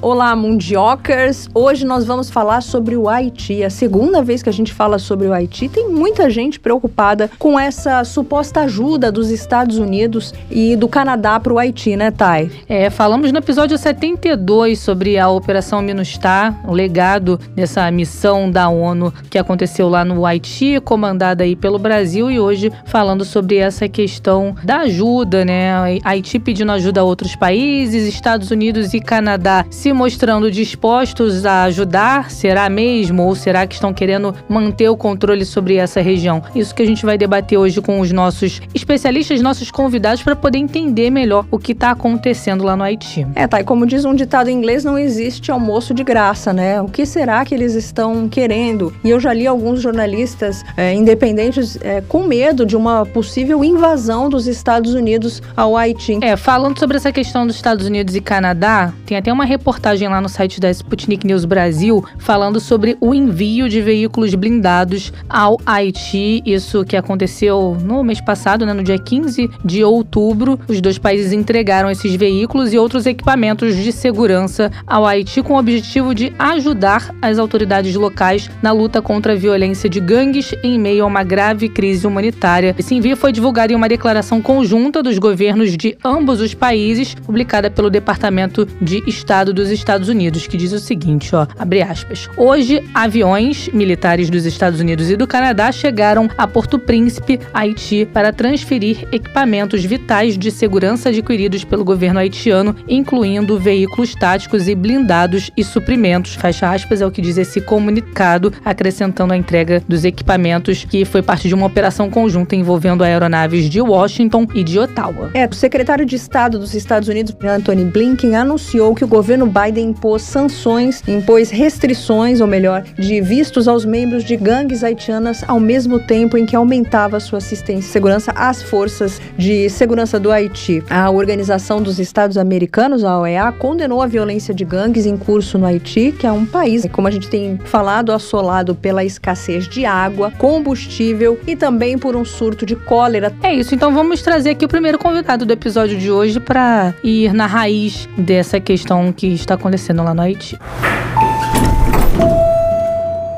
Olá mundiocas. Hoje nós vamos falar sobre o Haiti. A segunda vez que a gente fala sobre o Haiti, tem muita gente preocupada com essa suposta ajuda dos Estados Unidos e do Canadá para o Haiti, né, Thay? É, falamos no episódio 72 sobre a Operação Minustar, o legado dessa missão da ONU que aconteceu lá no Haiti, comandada aí pelo Brasil, e hoje falando sobre essa questão da ajuda, né? Haiti pedindo ajuda a outros países, Estados Unidos e Canadá se mostrando dispostos a ajudar? Será mesmo? Ou será que estão querendo manter o controle sobre essa região? Isso que a gente vai debater hoje com os nossos especialistas, nossos convidados, para poder entender melhor o que está acontecendo lá no Haiti. É, tá. E como diz um ditado em inglês, não existe almoço de graça, né? O que será que eles estão querendo? E eu já li alguns jornalistas é, independentes é, com medo de uma possível invasão dos Estados Unidos ao Haiti. É, falando sobre essa questão dos Estados Unidos e Canadá, tem até uma uma reportagem lá no site da Sputnik News Brasil falando sobre o envio de veículos blindados ao Haiti. Isso que aconteceu no mês passado, né, no dia 15 de outubro. Os dois países entregaram esses veículos e outros equipamentos de segurança ao Haiti com o objetivo de ajudar as autoridades locais na luta contra a violência de gangues em meio a uma grave crise humanitária. Esse envio foi divulgado em uma declaração conjunta dos governos de ambos os países, publicada pelo Departamento de Estado Dos Estados Unidos, que diz o seguinte, ó, abre aspas. Hoje, aviões militares dos Estados Unidos e do Canadá chegaram a Porto Príncipe, Haiti, para transferir equipamentos vitais de segurança adquiridos pelo governo haitiano, incluindo veículos táticos e blindados e suprimentos. Fecha aspas é o que diz esse comunicado, acrescentando a entrega dos equipamentos, que foi parte de uma operação conjunta envolvendo aeronaves de Washington e de Ottawa. É, o secretário de Estado dos Estados Unidos, Anthony Blinken, anunciou que o governo Biden impôs sanções, impôs restrições, ou melhor, de vistos aos membros de gangues haitianas, ao mesmo tempo em que aumentava sua assistência e segurança às forças de segurança do Haiti. A Organização dos Estados Americanos, a OEA, condenou a violência de gangues em curso no Haiti, que é um país, como a gente tem falado, assolado pela escassez de água, combustível e também por um surto de cólera. É isso, então vamos trazer aqui o primeiro convidado do episódio de hoje para ir na raiz dessa questão que está acontecendo lá no Haiti.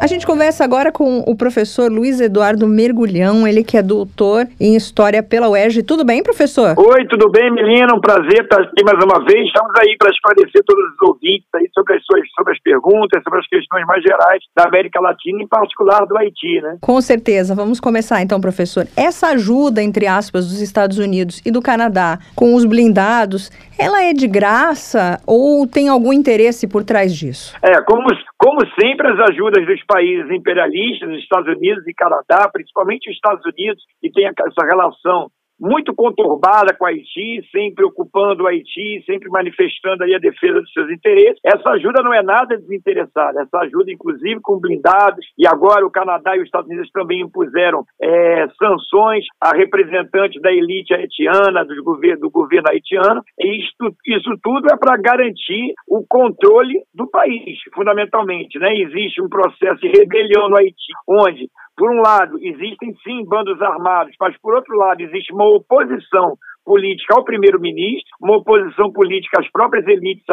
A gente conversa agora com o professor Luiz Eduardo Mergulhão, ele que é doutor em História pela UERJ. Tudo bem, professor? Oi, tudo bem, menina? Um prazer estar aqui mais uma vez. Estamos aí para esclarecer todos os ouvintes aí sobre as, suas, sobre as perguntas, sobre as questões mais gerais da América Latina, em particular do Haiti, né? Com certeza. Vamos começar então, professor. Essa ajuda, entre aspas, dos Estados Unidos e do Canadá com os blindados, ela é de graça ou tem algum interesse por trás disso? É, como, como sempre, as ajudas dos países imperialistas, os Estados Unidos e Canadá, principalmente os Estados Unidos, que tem essa relação muito conturbada com o Haiti, sempre ocupando o Haiti, sempre manifestando aí a defesa dos seus interesses. Essa ajuda não é nada desinteressada, essa ajuda, inclusive, com blindados, e agora o Canadá e os Estados Unidos também impuseram é, sanções a representantes da elite haitiana, do governo, do governo haitiano, e isto, isso tudo é para garantir o controle do país, fundamentalmente. Né? Existe um processo de rebelião no Haiti, onde por um lado, existem sim bandos armados, mas por outro lado, existe uma oposição política ao primeiro-ministro, uma oposição política às próprias elites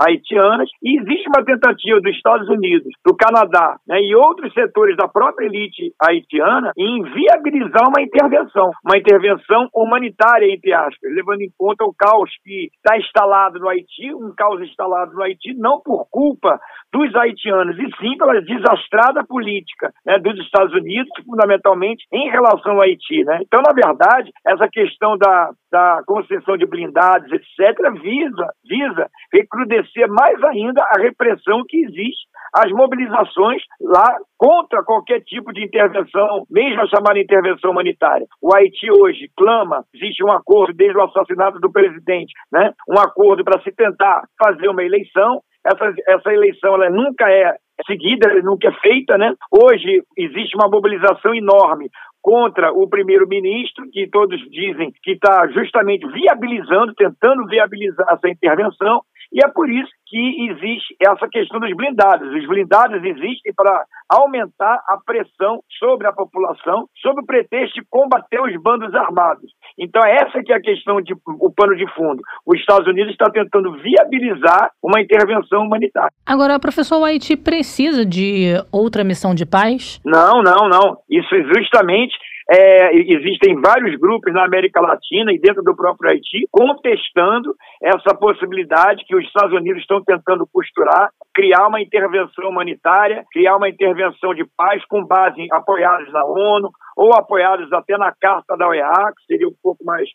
haitianas, e existe uma tentativa dos Estados Unidos, do Canadá né, e outros setores da própria elite haitiana em viabilizar uma intervenção, uma intervenção humanitária, entre aspas, levando em conta o caos que está instalado no Haiti, um caos instalado no Haiti não por culpa dos haitianos, e sim pela desastrada política né, dos Estados Unidos, fundamentalmente em relação ao Haiti. Né? Então, na verdade, essa questão da da, concessão de blindados, etc., visa, visa recrudescer mais ainda a repressão que existe, as mobilizações lá contra qualquer tipo de intervenção, mesmo a chamada intervenção humanitária. O Haiti hoje clama, existe um acordo desde o assassinato do presidente, né? um acordo para se tentar fazer uma eleição, essa, essa eleição ela nunca é seguida, nunca é feita, né? Hoje existe uma mobilização enorme contra o primeiro-ministro, que todos dizem que está justamente viabilizando, tentando viabilizar essa intervenção, E é por isso que existe essa questão dos blindados. Os blindados existem para aumentar a pressão sobre a população, sob o pretexto de combater os bandos armados. Então, essa que é a questão, de, o pano de fundo. Os Estados Unidos está tentando viabilizar uma intervenção humanitária. Agora, professor, o Haiti precisa de outra missão de paz? Não, não, não. Isso é justamente é, existem vários grupos na América Latina e dentro do próprio Haiti contestando essa possibilidade que os Estados Unidos estão tentando costurar, criar uma intervenção humanitária, criar uma intervenção de paz com base em apoiados na ONU, ou apoiados até na carta da OEA, que seria um pouco mais.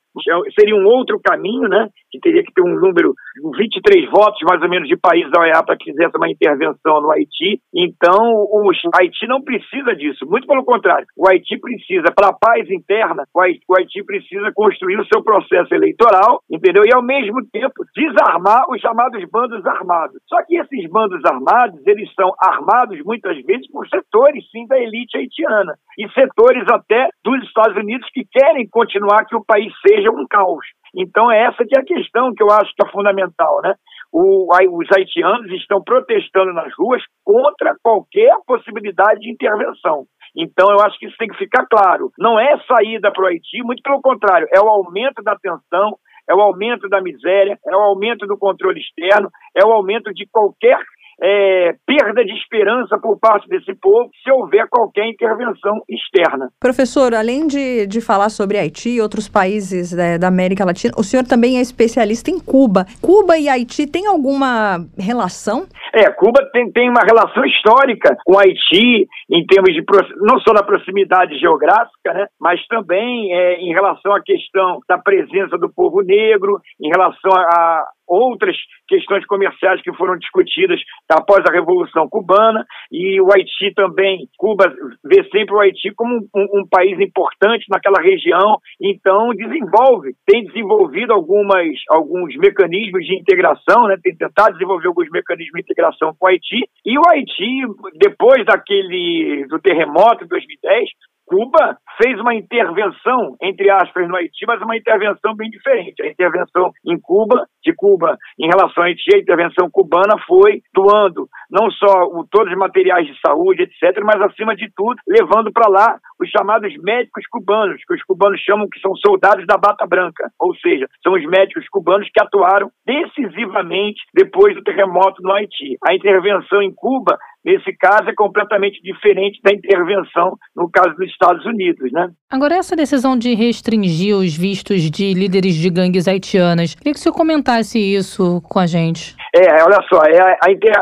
seria um outro caminho, né? Que teria que ter um número, 23 votos mais ou menos de países da OEA para que fizesse uma intervenção no Haiti. Então, o Haiti não precisa disso, muito pelo contrário. O Haiti precisa, para a paz interna, o Haiti, precisa construir o seu processo eleitoral, entendeu? E, ao mesmo tempo, desarmar os chamados bandos armados. Só que esses bandos armados, eles são armados muitas vezes por setores, sim, da elite haitiana. E setores até dos Estados Unidos que querem continuar que o país seja um caos. Então, é essa que é a questão que eu acho que é fundamental, né? O, os haitianos estão protestando nas ruas contra qualquer possibilidade de intervenção. Então, eu acho que isso tem que ficar claro. Não é saída para o Haiti, muito pelo contrário, é o aumento da tensão, é o aumento da miséria, é o aumento do controle externo, é o aumento de qualquer é, perda de esperança por parte desse povo se houver qualquer intervenção externa. Professor, além de, de falar sobre Haiti e outros países né, da América Latina, o senhor também é especialista em Cuba. Cuba e Haiti têm alguma relação? É, Cuba tem, tem uma relação histórica com Haiti, em termos de não só na proximidade geográfica, né, mas também é, em relação à questão da presença do povo negro, em relação a, outras questões comerciais que foram discutidas após a Revolução Cubana e o Haiti também, Cuba vê sempre o Haiti como um, um, país importante naquela região, então desenvolve, tem desenvolvido algumas, alguns mecanismos de integração, né, tem tentado desenvolver alguns mecanismos de integração com o Haiti, e o Haiti, depois daquele, do terremoto de 2010, Cuba fez uma intervenção, entre aspas, no Haiti, mas uma intervenção bem diferente. A intervenção em Cuba, de Cuba em relação ao Haiti, a intervenção cubana foi doando não só o, todos os materiais de saúde, etc., mas, acima de tudo, levando para lá os chamados médicos cubanos, que os cubanos chamam que são soldados da bata branca, ou seja, são os médicos cubanos que atuaram decisivamente depois do terremoto no Haiti. A intervenção em Cuba Nesse caso, é completamente diferente da intervenção no caso dos Estados Unidos, né? Agora, essa decisão de restringir os vistos de líderes de gangues haitianas, queria que o senhor comentasse isso com a gente. É, olha só, é a,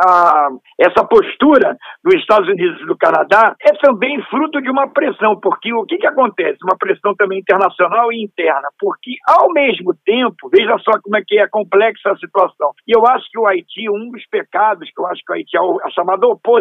a, essa postura dos Estados Unidos e do Canadá é também fruto de uma pressão, porque o que, que acontece? Uma pressão também internacional e interna, porque ao mesmo tempo, veja só como é que é complexa a situação. E eu acho que o Haiti, um dos pecados que eu acho que o Haiti, a chamada oposição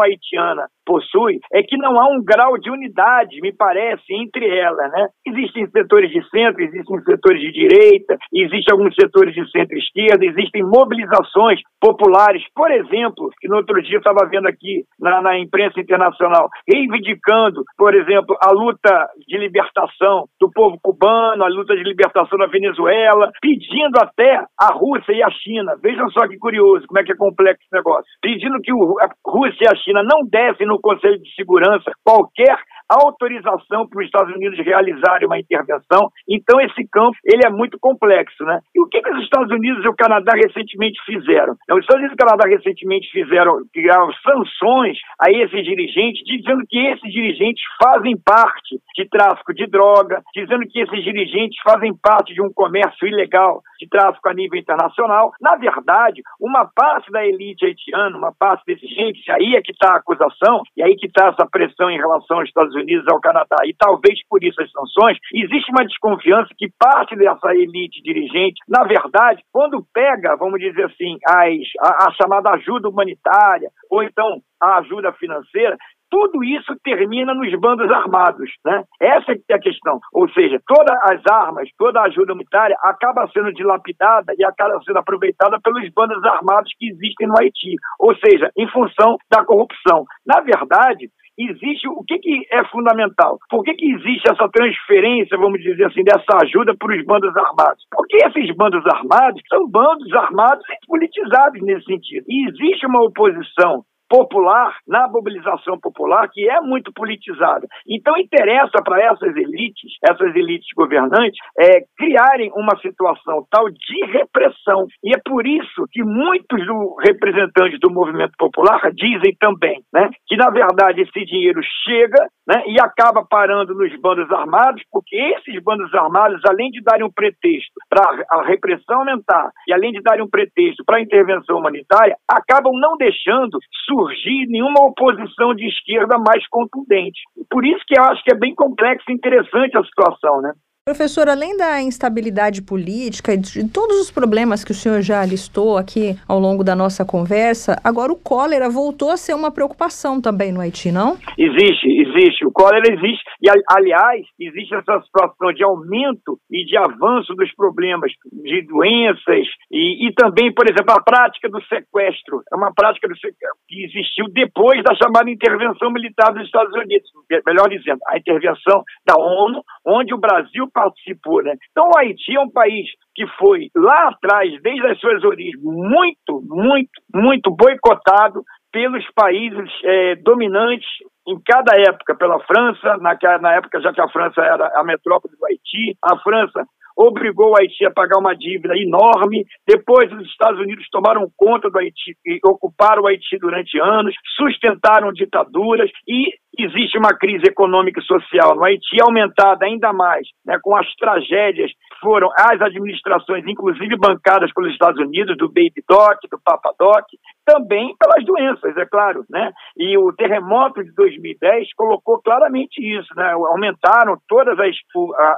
haitiana, possui, é que não há um grau de unidade, me parece, entre elas, né? Existem setores de centro, existem setores de direita, existem alguns setores de centro-esquerda, existem mobilizações populares, por exemplo, que no outro dia estava vendo aqui na, na imprensa internacional, reivindicando, por exemplo, a luta de libertação do povo cubano, a luta de libertação da Venezuela, pedindo até a Rússia e a China, vejam só que curioso, como é que é complexo esse negócio, pedindo que o, a Rússia e a China não devem no Conselho de Segurança qualquer autorização para os Estados Unidos realizarem uma intervenção. Então esse campo ele é muito complexo, né? E o que, que os Estados Unidos e o Canadá recentemente fizeram? Os Estados Unidos e o Canadá recentemente fizeram criaram sanções a esses dirigentes, dizendo que esses dirigentes fazem parte de tráfico de droga, dizendo que esses dirigentes fazem parte de um comércio ilegal de tráfico a nível internacional. Na verdade, uma parte da elite haitiana, uma parte desses gente, aí é que está a acusação, e aí que está essa pressão em relação aos Estados Unidos ao Canadá, e talvez por isso as sanções, existe uma desconfiança que parte dessa elite dirigente, na verdade, quando pega, vamos dizer assim, as, a, a chamada ajuda humanitária, ou então a ajuda financeira, tudo isso termina nos bandos armados. Né? Essa é a questão. Ou seja, todas as armas, toda a ajuda humanitária acaba sendo dilapidada e acaba sendo aproveitada pelos bandos armados que existem no Haiti. Ou seja, em função da corrupção. Na verdade, existe o que, que é fundamental? Por que, que existe essa transferência, vamos dizer assim, dessa ajuda para os bandos armados? Porque esses bandos armados são bandos armados e politizados nesse sentido. E existe uma oposição popular, na mobilização popular, que é muito politizada. Então, interessa para essas elites, essas elites governantes, é, criarem uma situação tal de repressão. E é por isso que muitos do, representantes do movimento popular dizem também né, que, na verdade, esse dinheiro chega né, e acaba parando nos bandos armados, porque esses bandos armados, além de darem um pretexto para a repressão aumentar e além de darem um pretexto para a intervenção humanitária, acabam não deixando surgir nenhuma oposição de esquerda mais contundente. Por isso que eu acho que é bem complexa e interessante a situação, né? Professor, além da instabilidade política e de todos os problemas que o senhor já listou aqui ao longo da nossa conversa, agora o cólera voltou a ser uma preocupação também no Haiti, não? Existe, existe. O cólera existe. E, aliás, existe essa situação de aumento e de avanço dos problemas de doenças e, e também, por exemplo, a prática do sequestro. É uma prática sequestro que existiu depois da chamada intervenção militar dos Estados Unidos. Melhor dizendo, a intervenção da ONU, onde o Brasil participou, né? Então o Haiti é um país que foi lá atrás, desde as suas origens, muito, muito, muito boicotado pelos países é, dominantes em cada época, pela França, na, na época já que a França era a metrópole do Haiti, a França obrigou o Haiti a pagar uma dívida enorme. Depois, os Estados Unidos tomaram conta do Haiti e ocuparam o Haiti durante anos, sustentaram ditaduras e existe uma crise econômica e social no Haiti aumentada ainda mais né, com as tragédias que foram as administrações, inclusive bancadas pelos Estados Unidos, do Baby Doc, do Papa Doc, também pelas doenças, é claro, né? E o terremoto de 2010 colocou claramente isso, né? Aumentaram todas as,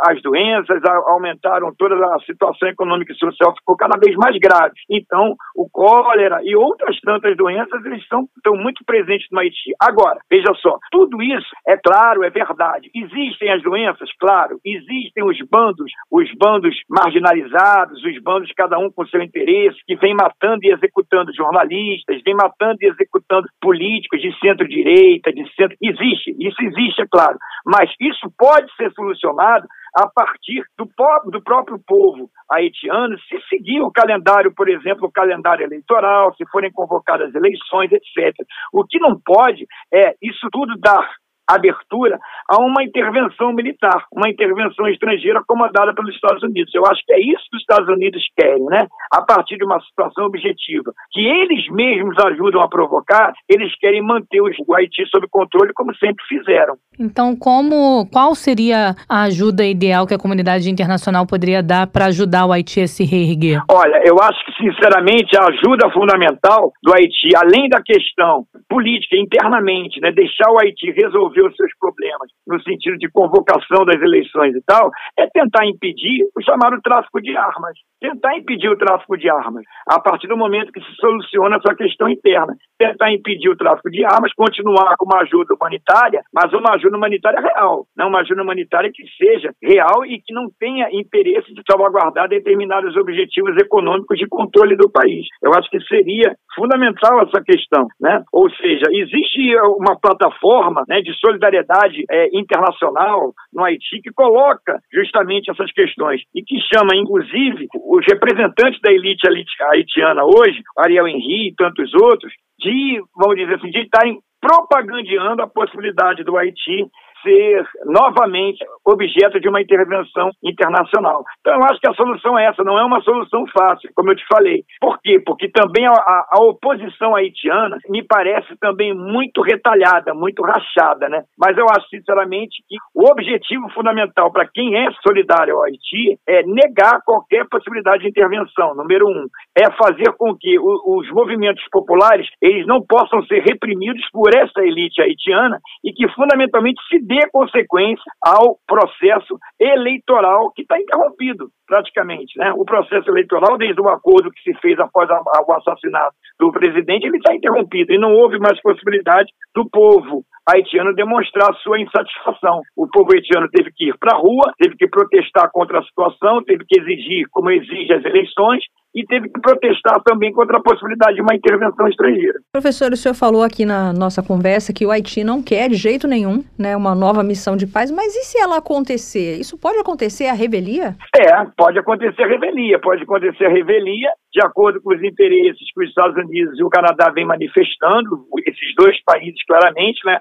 as doenças, aumentaram toda a situação econômica e social, ficou cada vez mais grave. Então, o cólera e outras tantas doenças, eles estão, estão muito presentes no Haiti. Agora, veja só, tudo isso, é claro, é verdade. Existem as doenças, claro, existem os bandos, os bandos marginalizados, os bandos cada um com seu interesse, que vem matando e executando jornalistas, vem matando e executando políticos de centro-direita, de centro. Existe, isso existe, é claro. Mas isso pode ser solucionado a partir do, do próprio povo haitiano, se seguir o calendário, por exemplo, o calendário eleitoral, se forem convocadas eleições, etc. O que não pode é isso tudo dar abertura a uma intervenção militar, uma intervenção estrangeira comandada pelos Estados Unidos. Eu acho que é isso que os Estados Unidos querem, né? A partir de uma situação objetiva, que eles mesmos ajudam a provocar, eles querem manter o Haiti sob controle como sempre fizeram. Então, como qual seria a ajuda ideal que a comunidade internacional poderia dar para ajudar o Haiti a se reerguer? Olha, eu acho que sinceramente a ajuda fundamental do Haiti, além da questão política internamente, né, deixar o Haiti resolver resolver os seus problemas no sentido de convocação das eleições e tal, é tentar impedir o chamado tráfico de armas. Tentar impedir o tráfico de armas a partir do momento que se soluciona essa questão interna. Tentar impedir o tráfico de armas, continuar com uma ajuda humanitária, mas uma ajuda humanitária real, não uma ajuda humanitária que seja real e que não tenha interesse de salvaguardar determinados objetivos econômicos de controle do país. Eu acho que seria fundamental essa questão, né? Ou seja, existe uma plataforma né, de solidariedade é, internacional no Haiti que coloca justamente essas questões e que chama, inclusive, os representantes da elite haitiana hoje, Ariel Henry e tantos outros, de, vamos dizer assim, de estarem propagandeando a possibilidade do Haiti ser novamente objeto de uma intervenção internacional. Então, eu acho que a solução é essa, não é uma solução fácil, como eu te falei. Por quê? Porque também a, a oposição haitiana me parece também muito retalhada, muito rachada, né? Mas eu acho, sinceramente, que o objetivo fundamental para quem é solidário ao Haiti é negar qualquer possibilidade de intervenção, número um. É fazer com que o, os movimentos populares eles não possam ser reprimidos por essa elite haitiana e que, fundamentalmente, se dê consequência ao processo eleitoral que está interrompido, praticamente. Né? O processo eleitoral, desde o acordo que se fez após a, o assassinato do presidente, ele está interrompido e não houve mais possibilidade do povo haitiano demonstrar sua insatisfação. O povo haitiano teve que ir para a rua, teve que protestar contra a situação, teve que exigir, como exige as eleições, e teve que protestar também contra a possibilidade de uma intervenção estrangeira. Professor, o senhor falou aqui na nossa conversa que o Haiti não quer de jeito nenhum né, uma nova missão de paz, mas e se ela acontecer? Isso pode acontecer a revelia? É, pode acontecer a revelia, pode acontecer a revelia de acordo com os interesses que os Estados Unidos e o Canadá vêm manifestando, esses dois países claramente, né?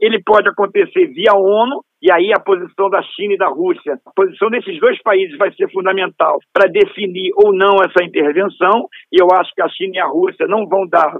Ele pode acontecer via ONU, e aí a posição da China e da Rússia, a posição desses dois países vai ser fundamental para definir ou não essa intervenção, e eu acho que a China e a Rússia não vão dar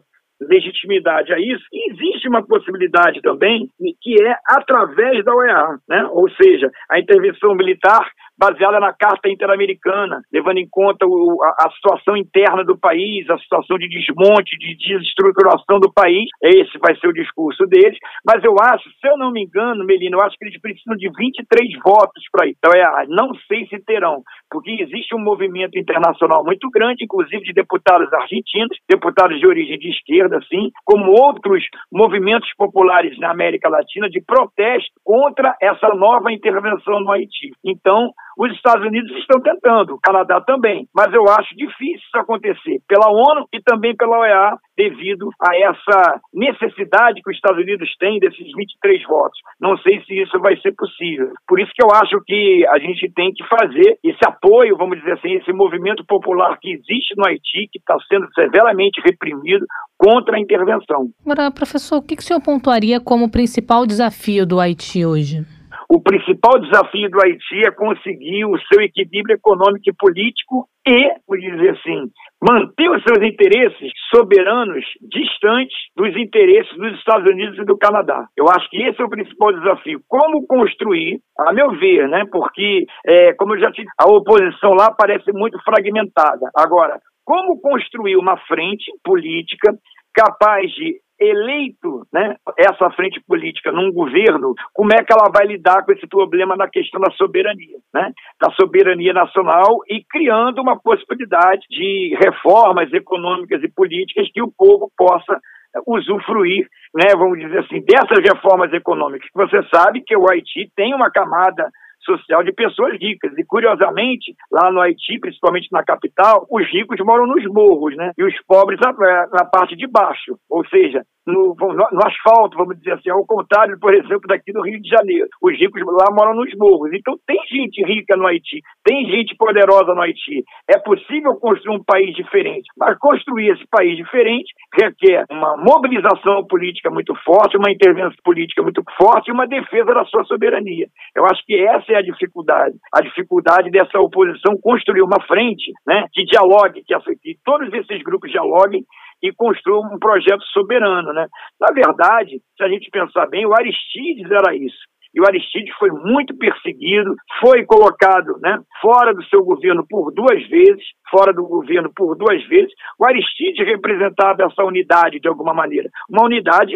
legitimidade a isso. E existe uma possibilidade também que é através da OEA, né? ou seja, a intervenção militar baseada na Carta Interamericana, levando em conta o, a, a, situação interna do país, a situação de desmonte, de desestruturação do país. Esse vai ser o discurso deles. Mas eu acho, se eu não me engano, Melina, eu acho que eles precisam de 23 votos para ir. Então, é, não sei se terão, porque existe um movimento internacional muito grande, inclusive de deputados argentinos, deputados de origem de esquerda, assim, como outros movimentos populares na América Latina de protesto contra essa nova intervenção no Haiti. Então, os Estados Unidos estão tentando, o Canadá também, mas eu acho difícil isso acontecer pela ONU e também pela OEA, devido a essa necessidade que os Estados Unidos têm desses 23 votos. Não sei se isso vai ser possível. Por isso que eu acho que a gente tem que fazer esse apoio, vamos dizer assim, esse movimento popular que existe no Haiti, que está sendo severamente reprimido contra a intervenção. Agora, professor, o que, que o senhor pontuaria como principal desafio do Haiti hoje? O principal desafio do Haiti é conseguir o seu equilíbrio econômico e político e, por dizer assim, manter os seus interesses soberanos distantes dos interesses dos Estados Unidos e do Canadá. Eu acho que esse é o principal desafio. Como construir, a meu ver, né? Porque, é, como eu já disse, a oposição lá parece muito fragmentada. Agora, como construir uma frente política capaz de eleito né, essa frente política num governo, como é que ela vai lidar com esse problema na questão da soberania, né, da soberania nacional e criando uma possibilidade de reformas econômicas e políticas que o povo possa usufruir, né, vamos dizer assim, dessas reformas econômicas. Você sabe que o Haiti tem uma camada social de pessoas ricas. E, curiosamente, lá no Haiti, principalmente na capital, os ricos moram nos morros, né? E os pobres na, na parte de baixo. Ou seja, no, no, asfalto, vamos dizer assim, ao contrário, por exemplo, daqui do Rio de Janeiro. Os ricos lá moram nos morros. Então tem gente rica no Haiti, tem gente poderosa no Haiti. É possível construir um país diferente, mas construir esse país diferente requer uma mobilização política muito forte, uma intervenção política muito forte e uma defesa da sua soberania. Eu acho que essa é a dificuldade. A dificuldade dessa oposição construir uma frente né, que dialogue, que, que todos esses grupos dialoguem e construa um projeto soberano. Né? Na verdade, se a gente pensar bem, o Aristides era isso. E o Aristides foi muito perseguido, foi colocado né, fora do seu governo por duas vezes, fora do governo por duas vezes. O Aristides representava essa unidade de alguma maneira, uma unidade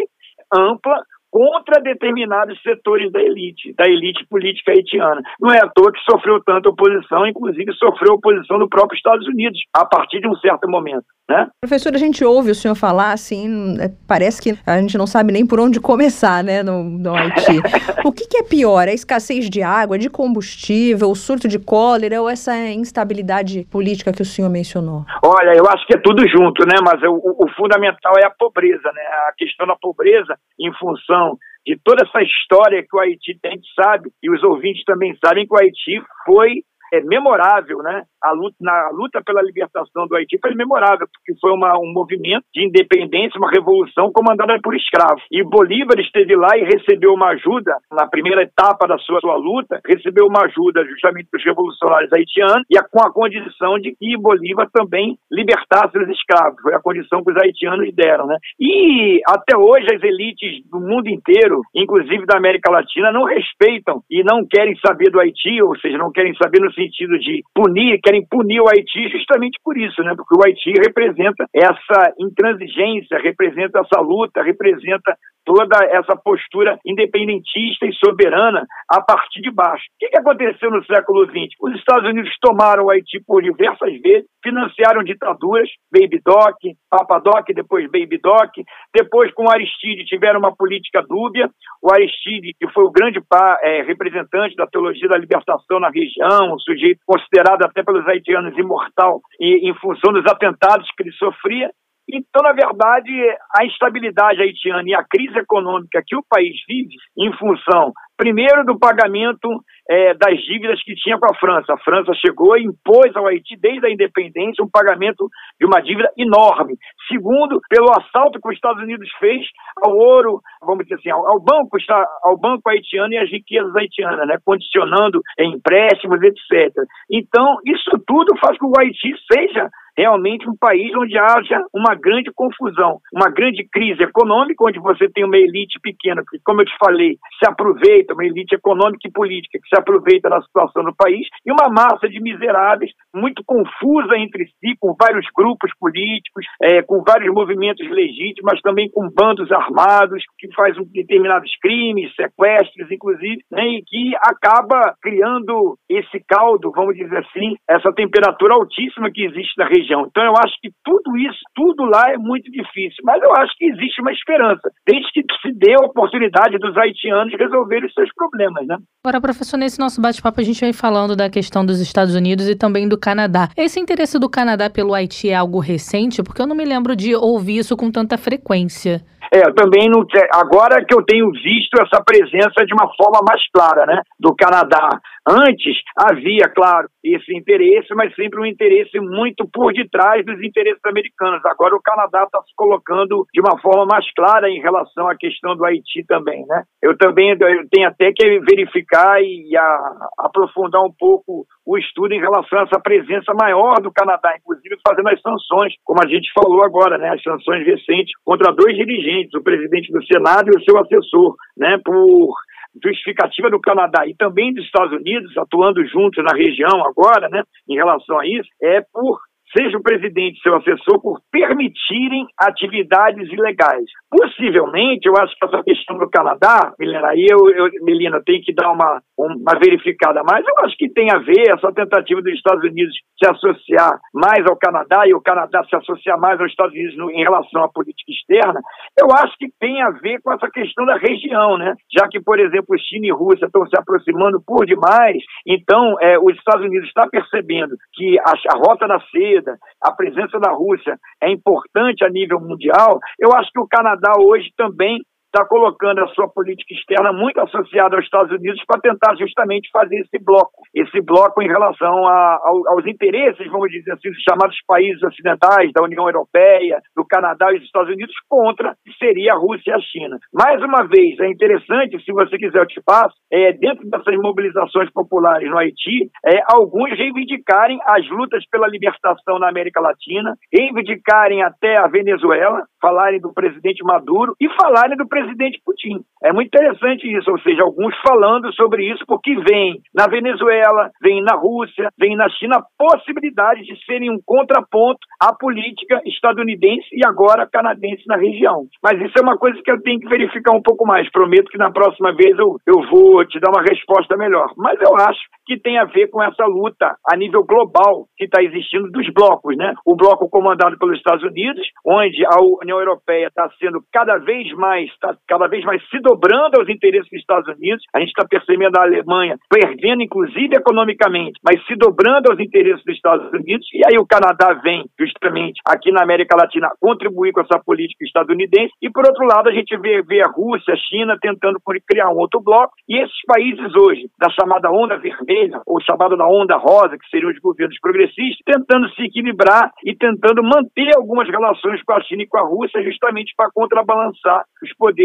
ampla, contra determinados setores da elite, da elite política haitiana. Não é à toa que sofreu tanta oposição, inclusive sofreu oposição do próprio Estados Unidos, a partir de um certo momento. Né? Professor, a gente ouve o senhor falar assim, é, parece que a gente não sabe nem por onde começar, né, no, no Haiti. o que, que, é pior? A escassez de água, de combustível, o surto de cólera ou essa instabilidade política que o senhor mencionou? Olha, eu acho que é tudo junto, né? Mas o, o fundamental é a pobreza, né? A questão da pobreza em função de toda essa história que o Haiti tem, sabe, e os ouvintes também sabem que o Haiti foi é memorável, né? A luta, na luta pela libertação do Haiti foi memorável, porque foi uma, um movimento de independência, uma revolução comandada por escravos. E Bolívar esteve lá e recebeu uma ajuda, na primeira etapa da sua, sua luta, recebeu uma ajuda justamente dos revolucionários haitianos, e a, com a condição de que Bolívar também libertasse os escravos. Foi a condição que os haitianos deram, né? E até hoje as elites do mundo inteiro, inclusive da América Latina, não respeitam e não querem saber do Haiti, ou seja, não querem saber no sentido de punir, querem punir o Haiti justamente por isso, né? Porque o Haiti representa essa intransigência, representa essa luta, representa toda essa postura independentista e soberana a partir de baixo. O que, aconteceu no século XX? Os Estados Unidos tomaram o Haiti por diversas vezes, financiaram ditaduras, Baby Doc, Papa Doc, depois Baby Doc, depois com Aristide tiveram uma política dúbia, o Aristide, que foi o grande é, representante da teologia da libertação na região, sujeito considerado até pelos haitianos imortal e, em função dos atentados que ele sofria, então, na verdade, a instabilidade haitiana e a crise econômica que o país vive, em função, primeiro, do pagamento é, das dívidas que tinha com a França. A França chegou e impôs ao Haiti, desde a independência, um pagamento de uma dívida enorme. Segundo, pelo assalto que os Estados Unidos fez ao ouro, vamos dizer assim, ao, ao banco, ao banco haitiano e às riquezas haitianas, né, condicionando empréstimos, etc. Então, isso tudo faz com que o Haiti seja realmente um país onde haja uma grande confusão, uma grande crise econômica, onde você tem uma elite pequena, que, como eu te falei, se aproveita, uma elite econômica e política que se aproveita da situação do país, e uma massa de miseráveis muito confusa entre si, com vários grupos políticos, é, com vários movimentos legítimos, mas também com bandos armados que fazem determinados crimes, sequestros, inclusive, né, e que acaba criando esse caldo, vamos dizer assim, essa temperatura altíssima que existe na região Então eu acho que tudo isso, tudo lá é muito difícil, mas eu acho que existe uma esperança, desde que se dê a oportunidade dos haitianos resolverem os seus problemas, né? Agora, professor, nesse nosso bate-papo a gente vem falando da questão dos Estados Unidos e também do Canadá. Esse interesse do Canadá pelo Haiti é algo recente? Porque eu não me lembro de ouvir isso com tanta frequência. É, também não. Agora que eu tenho visto essa presença de uma forma mais clara, né, do Canadá. Antes havia, claro, esse interesse, mas sempre um interesse muito por detrás dos interesses americanos. Agora o Canadá está se colocando de uma forma mais clara em relação à questão do Haiti também, né? Eu também eu tenho até que verificar e a, aprofundar um pouco o estudo em relação a essa presença maior do Canadá, inclusive fazendo as sanções, como a gente falou agora, né? As sanções recentes contra dois dirigentes, o presidente do Senado e o seu assessor, né? Por justificativa do Canadá e também dos Estados Unidos, atuando juntos na região agora, né, em relação a isso, é por seja o presidente seu assessor, por permitirem atividades ilegais. Possivelmente, eu acho que essa questão do Canadá, Melina, aí eu, eu Melina, tem que dar uma, uma verificada mais. Eu acho que tem a ver essa tentativa dos Estados Unidos se associar mais ao Canadá e o Canadá se associar mais aos Estados Unidos no, em relação à política externa. Eu acho que tem a ver com essa questão da região, né? Já que, por exemplo, China e Rússia estão se aproximando por demais, então é, os Estados Unidos estão percebendo que a, a rota da seda a presença da Rússia é importante a nível mundial, eu acho que o Canadá hoje também está colocando a sua política externa muito associada aos Estados Unidos para tentar justamente fazer esse bloco, esse bloco em relação a, aos interesses, vamos dizer assim, dos chamados países ocidentais, da União Europeia, do Canadá e dos Estados Unidos, contra que seria a Rússia e a China. Mais uma vez, é interessante, se você quiser eu te passo, é, dentro dessas mobilizações populares no Haiti, é, alguns reivindicarem as lutas pela libertação na América Latina, reivindicarem até a Venezuela, falarem do presidente Maduro e falarem do presidente Putin. É muito interessante isso, ou seja, alguns falando sobre isso, porque vem na Venezuela, vem na Rússia, vem na China possibilidade de serem um contraponto à política estadunidense e agora canadense na região. Mas isso é uma coisa que eu tenho que verificar um pouco mais. Prometo que na próxima vez eu, eu vou te dar uma resposta melhor. Mas eu acho que tem a ver com essa luta a nível global que está existindo dos blocos, né? O bloco comandado pelos Estados Unidos, onde a União Europeia está sendo cada vez mais, está cada vez mais se dobrando aos interesses dos Estados Unidos. A gente está percebendo a Alemanha perdendo, inclusive economicamente, mas se dobrando aos interesses dos Estados Unidos. E aí o Canadá vem, justamente, aqui na América Latina, contribuir com essa política estadunidense. E, por outro lado, a gente vê, vê a Rússia, a China tentando criar um outro bloco. E esses países hoje, da chamada onda vermelha, ou chamada da onda rosa, que seriam os governos progressistas, tentando se equilibrar e tentando manter algumas relações com a China e com a Rússia, justamente para contrabalançar os poderes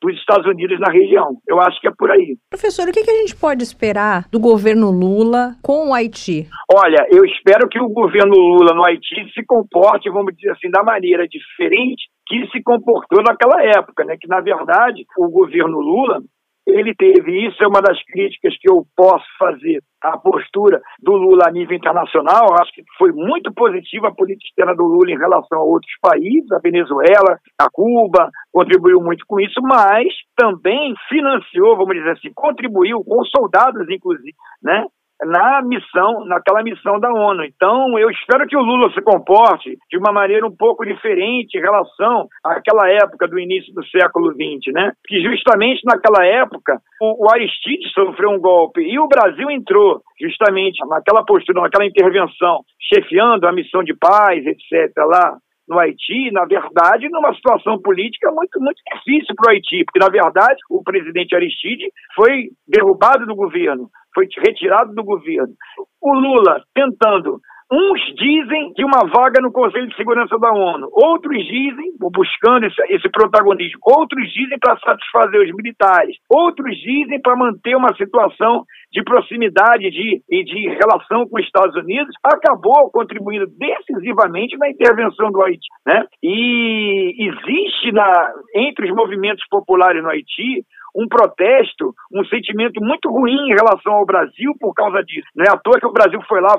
dos Estados Unidos na região. Eu acho que é por aí. Professor, o que, a gente pode esperar do governo Lula com o Haiti? Olha, eu espero que o governo Lula no Haiti se comporte, vamos dizer assim, da maneira diferente que se comportou naquela época, né? Que na verdade o governo Lula ele teve. Isso é uma das críticas que eu posso fazer à postura do Lula a nível internacional. Acho que foi muito positiva a política externa do Lula em relação a outros países, a Venezuela, a Cuba, contribuiu muito com isso, mas também financiou, vamos dizer assim, contribuiu com soldados, inclusive, né? Na missão, naquela missão da ONU. Então, eu espero que o Lula se comporte de uma maneira um pouco diferente em relação àquela época do início do século XX, né? Que justamente naquela época o, o Aristide sofreu um golpe e o Brasil entrou justamente naquela postura, naquela intervenção, chefiando a missão de paz, etc. lá no Haiti, na verdade, numa situação política muito, muito difícil para o Haiti, porque, na verdade, o presidente Aristide foi derrubado do governo, foi retirado do governo. O Lula tentando Uns dizem que uma vaga no Conselho de Segurança da ONU, outros dizem, buscando esse, esse protagonismo, outros dizem para satisfazer os militares, outros dizem para manter uma situação de proximidade de, e de relação com os Estados Unidos, acabou contribuindo decisivamente na intervenção do Haiti. Né? E existe na, entre os movimentos populares no Haiti um protesto, um sentimento muito ruim em relação ao Brasil por causa disso. Não é à toa que o Brasil foi lá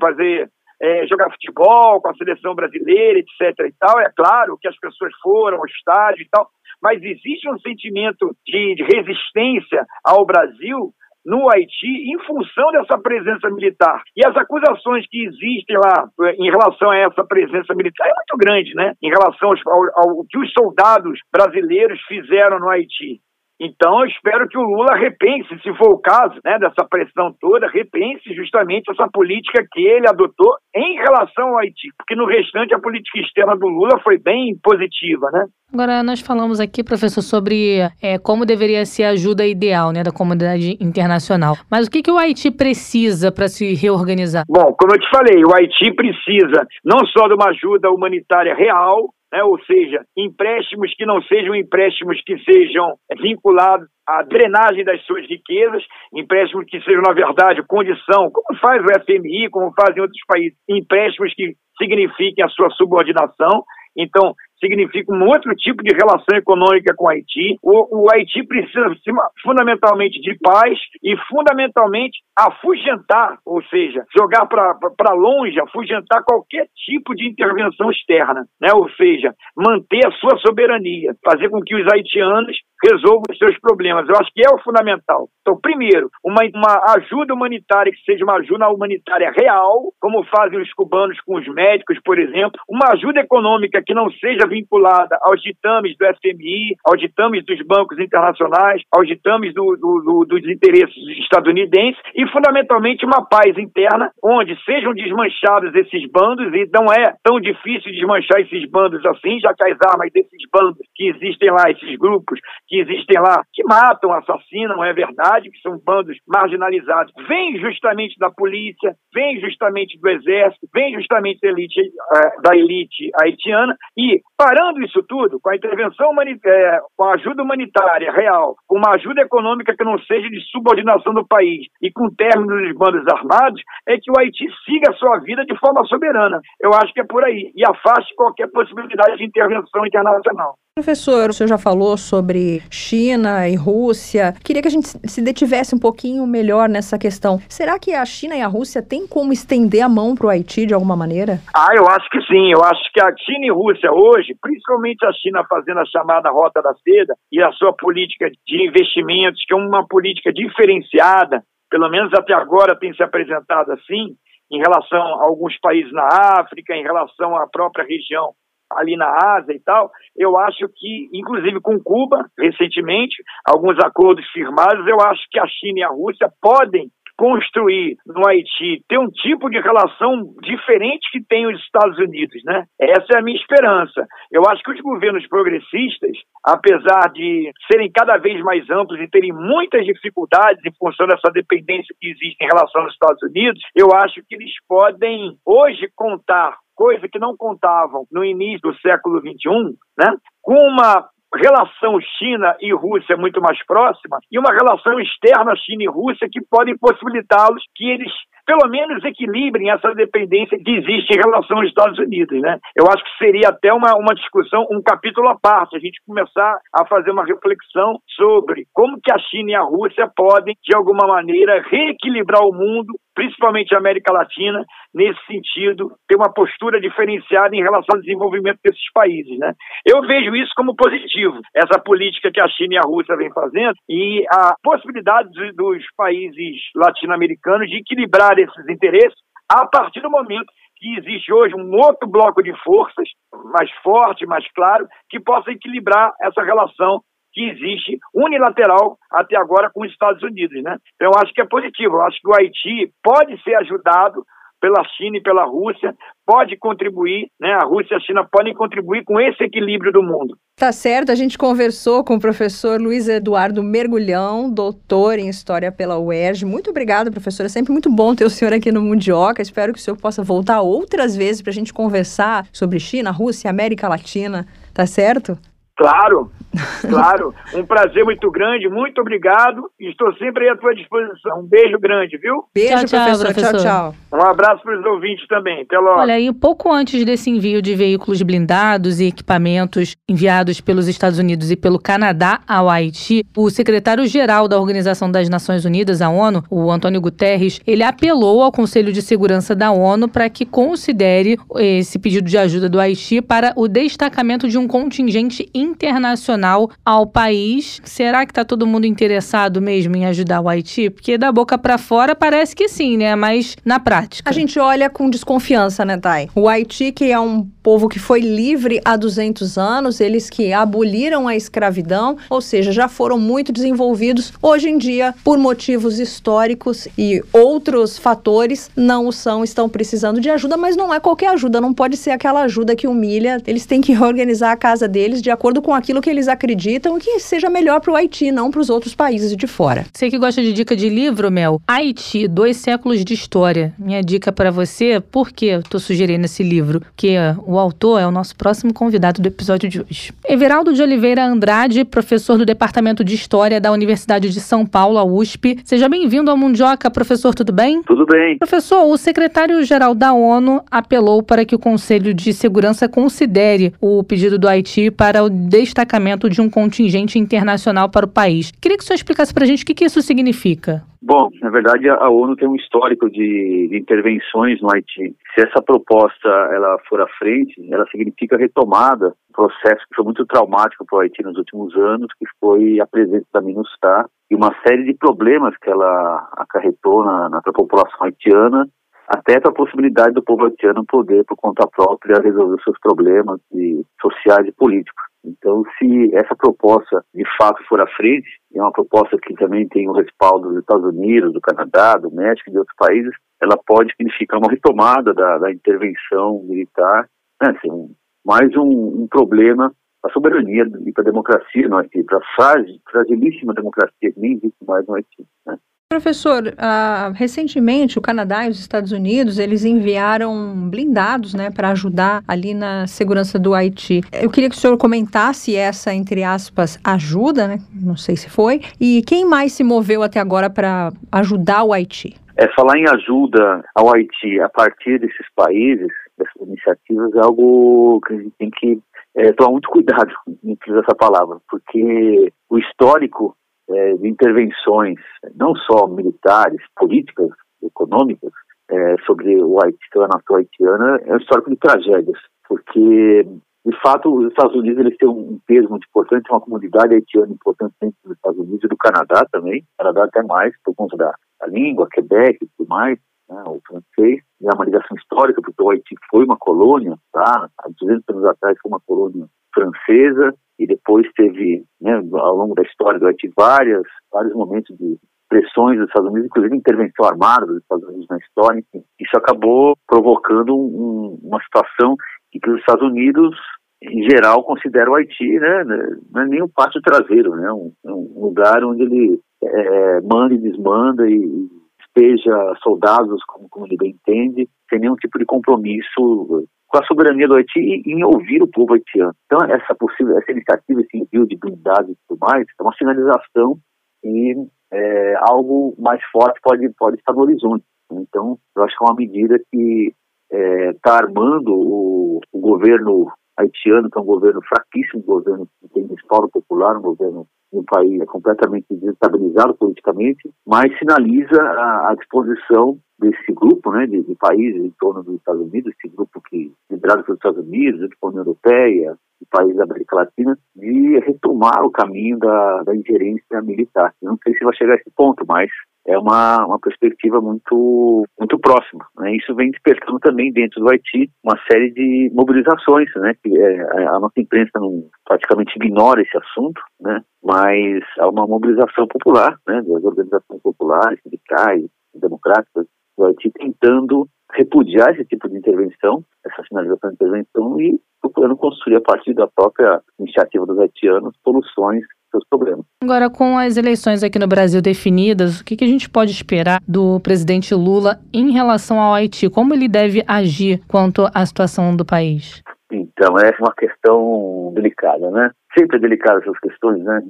fazer é, jogar futebol com a seleção brasileira, etc. e tal. É claro que as pessoas foram ao estádio e tal, mas existe um sentimento de, de resistência ao Brasil no Haiti em função dessa presença militar. E as acusações que existem lá em relação a essa presença militar é muito grande, né? Em relação ao, ao que os soldados brasileiros fizeram no Haiti. Então, eu espero que o Lula repense, se for o caso, né, dessa pressão toda, repense justamente essa política que ele adotou em relação ao Haiti, porque no restante a política externa do Lula foi bem positiva, né? Agora, nós falamos aqui, professor, sobre é, como deveria ser a ajuda ideal né, da comunidade internacional. Mas o que, que o Haiti precisa para se reorganizar? Bom, como eu te falei, o Haiti precisa não só de uma ajuda humanitária real, né? ou seja, empréstimos que não sejam empréstimos que sejam vinculados à drenagem das suas riquezas, empréstimos que sejam, na verdade, condição, como faz o FMI, como fazem outros países, empréstimos que signifiquem a sua subordinação. Então, significa um outro tipo de relação econômica com o Haiti. O, o Haiti precisa fundamentalmente de paz e fundamentalmente afugentar, ou seja, jogar para longe, afugentar qualquer tipo de intervenção externa, né? ou seja, manter a sua soberania, fazer com que os haitianos resolvam os seus problemas. Eu acho que é o fundamental. Então, primeiro, uma, uma ajuda humanitária que seja uma ajuda humanitária real, como fazem os cubanos com os médicos, por exemplo, uma ajuda econômica que não seja vinculada aos ditames do FMI, aos ditames dos bancos internacionais, aos ditames do, do, do, dos interesses estadunidenses e, fundamentalmente, uma paz interna onde sejam desmanchados esses bandos e não é tão difícil desmanchar esses bandos assim, já que as armas desses bandos que existem lá, esses grupos que existem lá, que matam, assassinam, é verdade, que são bandos marginalizados, vêm justamente da polícia, vêm justamente do exército, vêm justamente da elite, eh, da elite haitiana e Parando isso tudo, com a intervenção humanitária, é, com a ajuda humanitária real, com uma ajuda econômica que não seja de subordinação do país e com o término dos bandos armados, é que o Haiti siga a sua vida de forma soberana. Eu acho que é por aí. E afaste qualquer possibilidade de intervenção internacional. Professor, o senhor já falou sobre China e Rússia. Queria que a gente se detivesse um pouquinho melhor nessa questão. Será que a China e a Rússia têm como estender a mão para o Haiti de alguma maneira? Ah, eu acho que sim. Eu acho que a China e a Rússia hoje, principalmente a China fazendo a chamada Rota da Seda e a sua política de investimentos, que é uma política diferenciada, pelo menos até agora tem se apresentado assim, em relação a alguns países na África, em relação à própria região ali na Ásia e tal, eu acho que, inclusive com Cuba, recentemente, alguns acordos firmados, eu acho que a China e a Rússia podem construir no Haiti, ter um tipo de relação diferente que tem os Estados Unidos, né? Essa é a minha esperança. Eu acho que os governos progressistas, apesar de serem cada vez mais amplos e terem muitas dificuldades em função dessa dependência que existe em relação aos Estados Unidos, eu acho que eles podem hoje contar coisa que não contavam no início do século XXI, né? com uma relação China e Rússia muito mais próxima e uma relação externa China e Rússia que podem possibilitá-los que eles pelo menos equilibrem essa dependência que existe em relação aos Estados Unidos, né? Eu acho que seria até uma, uma discussão, um capítulo à parte, a gente começar a fazer uma reflexão sobre como que a China e a Rússia podem, de alguma maneira, reequilibrar o mundo principalmente a América Latina, nesse sentido, ter uma postura diferenciada em relação ao desenvolvimento desses países. Né? Eu vejo isso como positivo, essa política que a China e a Rússia vêm fazendo e a possibilidade dos países latino-americanos de equilibrar esses interesses a partir do momento que existe hoje um outro bloco de forças mais forte, mais claro, que possa equilibrar essa relação que existe unilateral até agora com os Estados Unidos, né? Então, eu acho que é positivo. Eu acho que o Haiti pode ser ajudado pela China e pela Rússia, pode contribuir, né? A Rússia e a China podem contribuir com esse equilíbrio do mundo. Tá certo, a gente conversou com o professor Luiz Eduardo Mergulhão, doutor em História pela UERJ. Muito obrigada, professor. É sempre muito bom ter o senhor aqui no Mundioca. Espero que o senhor possa voltar outras vezes para a gente conversar sobre China, Rússia, América Latina. Tá certo? Claro, claro. Um prazer muito grande, muito obrigado. Estou sempre à tua disposição. Um beijo grande, viu? Beijo, tchau, professor. professor. Tchau, tchau. Um abraço para os ouvintes também. Até logo. Olha, e pouco antes desse envio de veículos blindados e equipamentos enviados pelos Estados Unidos e pelo Canadá ao Haiti, o secretário-geral da Organização das Nações Unidas, a ONU, o Antônio Guterres, ele apelou ao Conselho de Segurança da ONU para que considere esse pedido de ajuda do Haiti para o destacamento de um contingente internacional ao país. Será que está todo mundo interessado mesmo em ajudar o Haiti? Porque da boca para fora parece que sim, né? Mas na prática. A gente olha com desconfiança, né, Thay? O Haiti, que é um povo que foi livre há 200 anos, eles que aboliram a escravidão, ou seja, já foram muito desenvolvidos. Hoje em dia, por motivos históricos e outros fatores, não o são, estão precisando de ajuda, mas não é qualquer ajuda, não pode ser aquela ajuda que humilha. Eles têm que reorganizar a casa deles de acordo com aquilo que eles acreditam e que seja melhor para o Haiti, não para os outros países de fora. Você que gosta de dica de livro, Mel, Haiti, dois séculos de história. Minha dica para você, por que estou sugerindo esse livro? Que o autor é o nosso próximo convidado do episódio de hoje. Everaldo de Oliveira Andrade, professor do Departamento de História da Universidade de São Paulo, a USP. Seja bem-vindo ao Mundioca, professor, tudo bem? Tudo bem. Professor, o secretário-geral da ONU apelou para que o Conselho de Segurança considere o pedido do Haiti para o destacamento de um contingente internacional para o país. Queria que o senhor explicasse para a gente o que, que isso significa. Bom, na verdade a ONU tem um histórico de, de, intervenções no Haiti. Se essa proposta ela for à frente, ela significa retomada um processo que foi muito traumático para o Haiti nos últimos anos, que foi a presença da MINUSTAH e uma série de problemas que ela acarretou na, na população haitiana, até para a possibilidade do povo haitiano poder, por conta própria, resolver seus problemas de, sociais e políticos. Então, se essa proposta de fato for à frente, é uma proposta que também tem o respaldo dos Estados Unidos, do Canadá, do México e de outros países, ela pode significar uma retomada da, da intervenção militar, né, assim, mais um, um problema para a soberania e para a democracia no Haiti, para a fragilíssima democracia que nem existe mais no Haiti. Né? Professor, uh, recentemente o Canadá e os Estados Unidos eles enviaram blindados, né, para ajudar ali na segurança do Haiti. Eu queria que o senhor comentasse essa entre aspas ajuda, né? Não sei se foi. E quem mais se moveu até agora para ajudar o Haiti? É falar em ajuda ao Haiti a partir desses países, dessas iniciativas, é algo que a gente tem que é, tomar muito cuidado em utilizar essa palavra, porque o histórico é, de intervenções, não só militares, políticas, econômicas, é, sobre o Haiti, a nação haitiana, é um histórico de tragédias, porque, de fato, os Estados Unidos eles têm um peso muito importante, uma comunidade haitiana importante dentro dos Estados Unidos e do Canadá também, o Canadá até mais, por conta da, da língua, Quebec e tudo mais, né, o francês, e é uma ligação histórica, porque o Haiti foi uma colônia, tá? há 200 anos atrás foi uma colônia francesa, e depois teve, né, ao longo da história Haiti, várias, vários momentos de pressões dos Estados Unidos, inclusive intervenção armada dos Estados Unidos na história, enfim. Isso acabou provocando um, uma situação em que os Estados Unidos, em geral, consideram o Haiti, né, né não é nem um pátio traseiro, né, um, um lugar onde ele é, manda e desmanda e despeja soldados, como, como ele bem entende, sem nenhum tipo de compromisso com a soberania do Haiti e em ouvir o povo haitiano. Então, essa possível, essa iniciativa, esse envio de blindados e tudo mais, é uma sinalização e é, algo mais forte pode, pode estar no horizonte. Então, eu acho que é uma medida que está é, armando o, o, governo haitiano, que é um governo fraquíssimo, um governo que tem respaldo popular, um governo um país completamente desestabilizado politicamente, mas sinaliza a, a disposição desse grupo né, de, de, países em torno dos Estados Unidos, esse grupo que liderado pelos Estados Unidos, a União Europeia, e países da América Latina, de retomar o caminho da, da ingerência militar. Eu não sei se vai chegar a esse ponto, mas é uma, uma perspectiva muito, muito próxima. Né? Isso vem despertando também dentro do Haiti uma série de mobilizações, né? que é, a nossa imprensa não, praticamente ignora esse assunto, né? mas há uma mobilização popular né? das organizações populares, sindicais, democráticas do Haiti tentando repudiar esse tipo de intervenção, essa sinalização de intervenção e procurando construir a partir da própria iniciativa dos haitianos soluções seus problemas. Agora, com as eleições aqui no Brasil definidas, o que, que a gente pode esperar do presidente Lula em relação ao Haiti? Como ele deve agir quanto à situação do país? Então, é uma questão delicada, né? Sempre é delicada essas questões, né?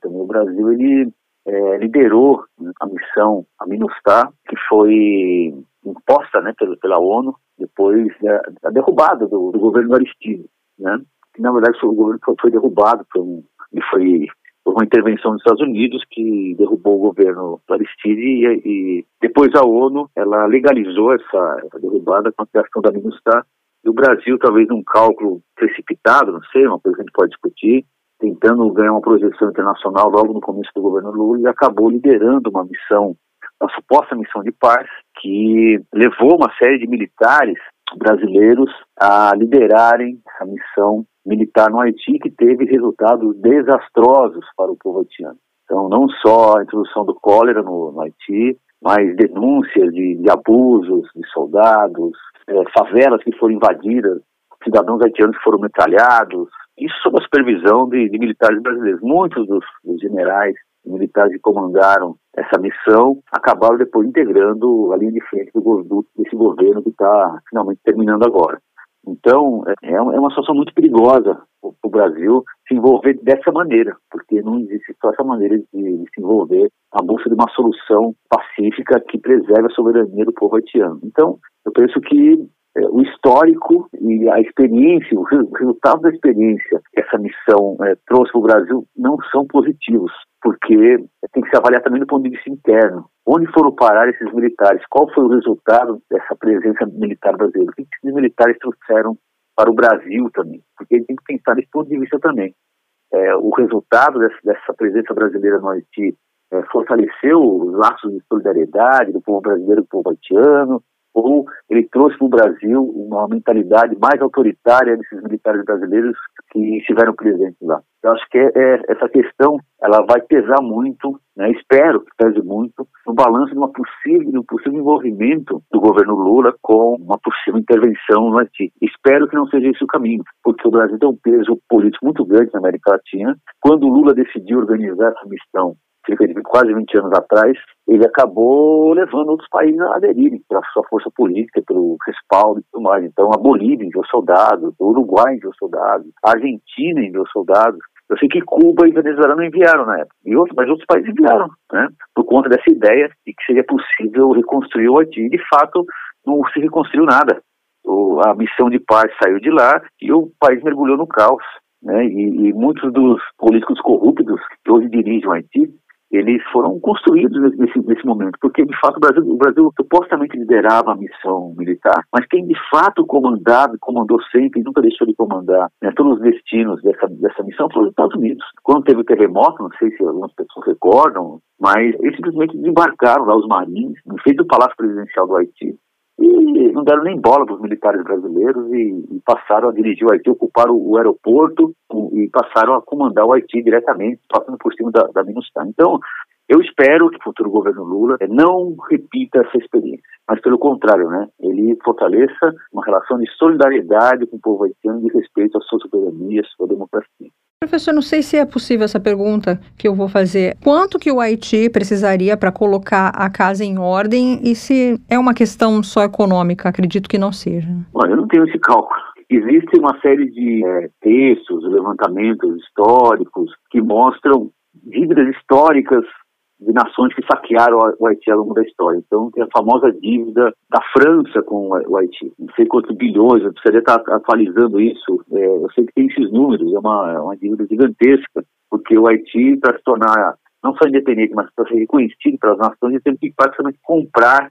Também o Brasil, ele é, liderou a missão, a MINUSTAH, que foi imposta né, pela, pela ONU depois da, da derrubada do, do, governo Aristide, né? Que, na verdade, o governo foi, foi derrubado por um, e foi uma intervenção dos Estados Unidos que derrubou o governo Aristide e, e depois a ONU ela legalizou essa, essa derrubada com a criação da MINUSTAH e o Brasil, talvez num cálculo precipitado, não sei, uma coisa que a gente pode discutir, tentando ganhar uma projeção internacional logo no começo do governo Lula e acabou liderando uma missão, uma suposta missão de paz, que levou uma série de militares brasileiros a liderarem essa missão militar no Haiti, que teve resultados desastrosos para o povo haitiano. Então, não só a introdução do cólera no, no Haiti, mas denúncias de, de abusos de soldados, é, favelas que foram invadidas, cidadãos haitianos que foram metralhados, isso sob a supervisão de, de militares brasileiros. Muitos dos, dos generais militares que comandaram essa missão acabaram depois integrando a linha de frente do, do, desse governo que está finalmente terminando agora. Então, é, é uma situação muito perigosa para o Brasil se envolver dessa maneira, porque não existe só essa maneira de, se envolver a busca de uma solução pacífica que preserve a soberania do povo haitiano. Então, eu penso que é, o histórico e a experiência, o resultado da experiência que essa missão é, trouxe para o Brasil não são positivos, porque tem que se avaliar também do ponto de vista interno. Onde foram parar esses militares? Qual foi o resultado dessa presença militar brasileira? O que esses militares trouxeram para o Brasil também? Porque a gente tem que pensar nesse ponto de vista também. É, o resultado dessa, dessa, presença brasileira no Haiti é, fortaleceu os laços de solidariedade do povo brasileiro com o povo haitiano, ou ele trouxe para o Brasil uma mentalidade mais autoritária desses militares brasileiros que estiveram presentes lá. Eu acho que é, é, essa questão ela vai pesar muito, né, espero que pese muito, no balanço de, uma possível, de um possível envolvimento do governo Lula com uma possível intervenção no Haiti. Espero que não seja esse o caminho, porque o Brasil tem um peso político muito grande na América Latina. Quando o Lula decidiu organizar essa missão cerca de quase 20 anos atrás, ele acabou levando outros países a aderirem pela sua força política, pelo respaldo e tudo mais. Então, a Bolívia enviou soldados, o Uruguai enviou soldados, a Argentina enviou soldados. Eu sei que Cuba e Venezuela não enviaram na época, e outros, mas outros países enviaram, né? Por conta dessa ideia de que seria possível reconstruir o Haiti. De fato, não se reconstruiu nada. O, a missão de paz saiu de lá e o país mergulhou no caos. Né? E, e muitos dos políticos corruptos que hoje dirigem o Haiti eles foram construídos nesse, nesse momento, porque de fato o Brasil, o Brasil supostamente liderava a missão militar, mas quem de fato comandava, comandou sempre, nunca deixou de comandar né, todos os destinos dessa, dessa missão foram os Estados Unidos. Quando teve o terremoto, não sei se algumas pessoas recordam, mas eles simplesmente desembarcaram lá os marinhos, no feito do Palácio Presidencial do Haiti, e não deram nem bola para os militares brasileiros e, e, passaram a dirigir o Haiti, ocuparam o, aeroporto e passaram a comandar o Haiti diretamente, passando por cima da, da. Então, eu espero que o futuro governo Lula eh, não repita essa experiência, mas pelo contrário, né, ele fortaleça uma relação de solidariedade com o povo haitiano de respeito à sua soberania, à sua democracia. Professor, não sei se é possível essa pergunta que eu vou fazer. Quanto que o Haiti precisaria para colocar a casa em ordem e se é uma questão só econômica? Acredito que não seja. Bom, eu não tenho esse cálculo. Existe uma série de é, textos, levantamentos históricos que mostram dívidas históricas de nações que saquearam o Haiti ao longo da história. Então, tem a famosa dívida da França com o Haiti. Não sei quantos bilhões, eu precisaria estar atualizando isso. É, eu sei que tem esses números, é uma, é uma dívida gigantesca, porque o Haiti, para se tornar não só independente, mas para ser reconhecido pelas nações, ele teve que praticamente comprar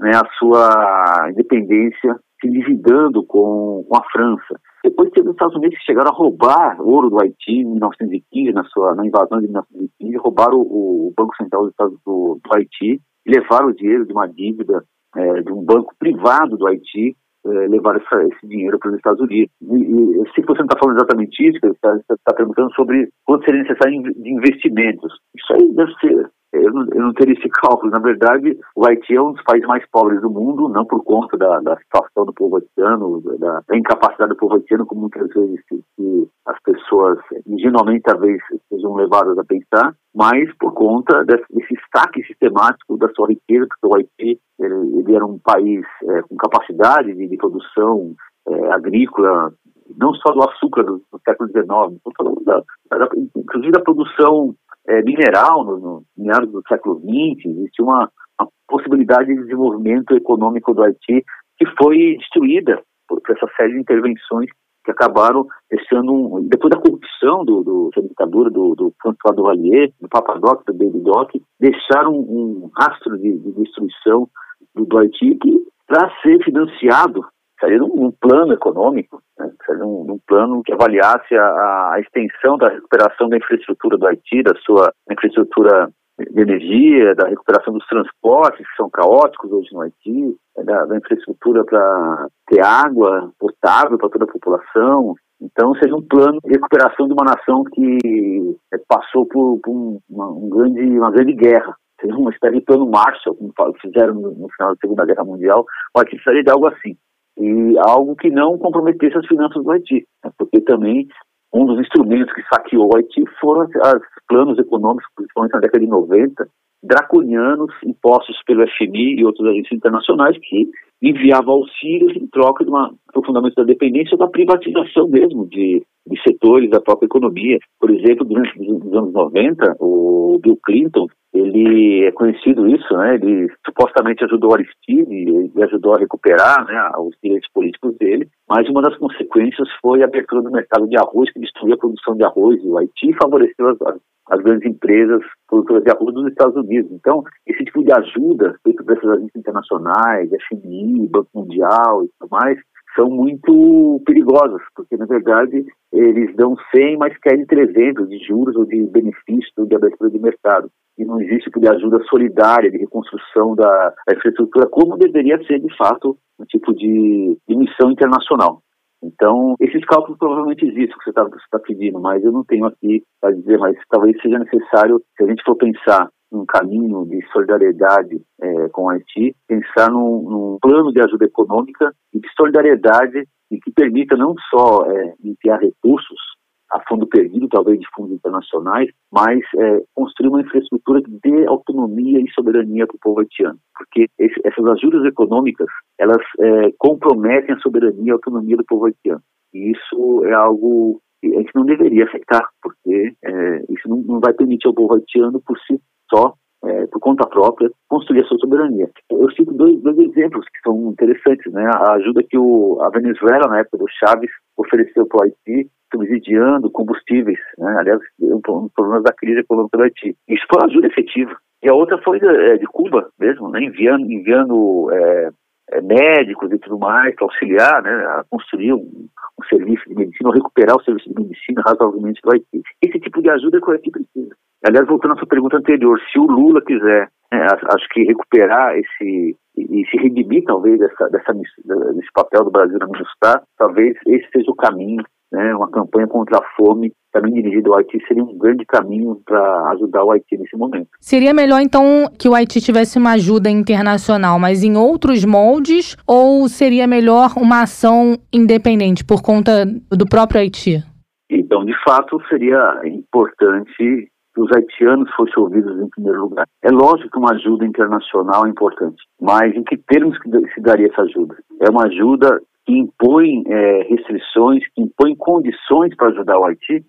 né, a sua independência se endividando com, com a França. Depois teve os Estados Unidos que chegaram a roubar ouro do Haiti em 1915, na, sua, na invasão de 1915, roubaram o, o Banco Central do, do, do Haiti, levaram o dinheiro de uma dívida é, de um banco privado do Haiti, é, levaram essa, esse dinheiro para os Estados Unidos. E, e se você não está falando exatamente isso, você está tá perguntando sobre quanto seria necessário de investimentos. Isso aí deve ser eu não, eu não teria esse cálculo. Na verdade, o Haiti é um dos países mais pobres do mundo, não por conta da, da situação do povo haitiano, da, da, incapacidade do povo haitiano, como muitas vezes que, que as pessoas ingenuamente talvez sejam levadas a pensar, mas por conta desse, desse saque sistemático da sua riqueza, porque o Haiti ele, ele era um país é, com capacidade de, de produção é, agrícola, não só do açúcar do, do século XIX, da, da, inclusive da produção é, mineral no, no meados do século XX, existia uma, uma, possibilidade de desenvolvimento econômico do Haiti que foi destruída por, por essa série de intervenções que acabaram deixando, um, depois da corrupção do, do, da ditadura do, do François Duvalier, do Papadoc, do Baby Doc, deixaram um, um rastro de, de destruição do, do Haiti que, para ser financiado seria num, plano econômico, seria num, num, plano que avaliasse a, a, extensão da recuperação da infraestrutura do Haiti, da sua infraestrutura de energia, da recuperação dos transportes, que são caóticos hoje no Haiti, da, da infraestrutura para ter água potável para toda a população. Então, seria um plano de recuperação de uma nação que é, passou por, por um, uma, um grande, uma grande guerra. Seria uma espécie de plano Marshall, como fizeram no, no final da Segunda Guerra Mundial. O Haiti precisaria de algo assim e algo que não comprometesse as finanças do Haiti, né? porque também um dos instrumentos que saqueou o Haiti foram os planos econômicos, principalmente na década de 90, draconianos impostos pelo FMI e outras agências internacionais que enviavam auxílios em troca de um aprofundamento da dependência ou da privatização mesmo de, de setores da própria economia. Por exemplo, durante os anos 90, o Bill Clinton ele é conhecido isso, né? Ele supostamente ajudou Aristide, ele ajudou a recuperar né, os direitos políticos dele, mas uma das consequências foi a abertura do mercado de arroz, que destruiu a produção de arroz e o Haiti favoreceu as, as grandes empresas produtoras de arroz dos Estados Unidos. Então, esse tipo de ajuda feito por essas agências internacionais, FMI, Banco Mundial e tudo mais, são muito perigosas, porque na verdade eles dão 100, mas querem 300 de juros ou de benefício de abertura de mercado. E não existe tipo de ajuda solidária, de reconstrução da, da infraestrutura, como deveria ser de fato um tipo de, de missão internacional. Então, esses cálculos provavelmente existem, que você está tá pedindo, mas eu não tenho aqui para dizer, mas talvez seja necessário, se a gente for pensar um caminho de solidariedade é, com o Haiti, pensar num, num, plano de ajuda econômica e de solidariedade e que permita não só é, enviar recursos a fundo perdido, talvez de fundos internacionais, mas é, construir uma infraestrutura que dê autonomia e soberania para o povo haitiano. Porque esse, essas ajudas econômicas, elas é, comprometem a soberania e a autonomia do povo haitiano. E isso é algo que a gente não deveria aceitar, porque é, isso não, não vai permitir ao povo haitiano por si só, é, por conta própria, construir a sua soberania. Eu cito dois, dois exemplos que são interessantes, né? A ajuda que o, a Venezuela, na época do Chaves, ofereceu para o Haiti, subsidiando combustíveis, né? aliás, um, um problema da crise econômica do Haiti. Isso foi uma ajuda efetiva. E a outra foi de, é, de Cuba mesmo, né? enviando, enviando é, é, médicos e tudo mais para auxiliar né? a construir um, um serviço de medicina, ou recuperar o serviço de medicina razoavelmente do Haiti. Esse tipo de ajuda é que o Haiti precisa. Aliás, voltando à sua pergunta anterior, se o Lula quiser, né, acho que recuperar esse e se redimir talvez dessa, dessa, desse papel do Brasil na MINUSTAH, talvez esse seja o caminho, né, uma campanha contra a fome também dirigida ao Haiti seria um grande caminho para ajudar o Haiti nesse momento. Seria melhor então que o Haiti tivesse uma ajuda internacional, mas em outros moldes, ou seria melhor uma ação independente por conta do próprio Haiti? Então, de fato, seria importante que os haitianos fossem ouvidos em primeiro lugar. É lógico que uma ajuda internacional é importante, mas em que termos que se daria essa ajuda? É uma ajuda que impõe é, restrições, que impõe condições para ajudar o Haiti,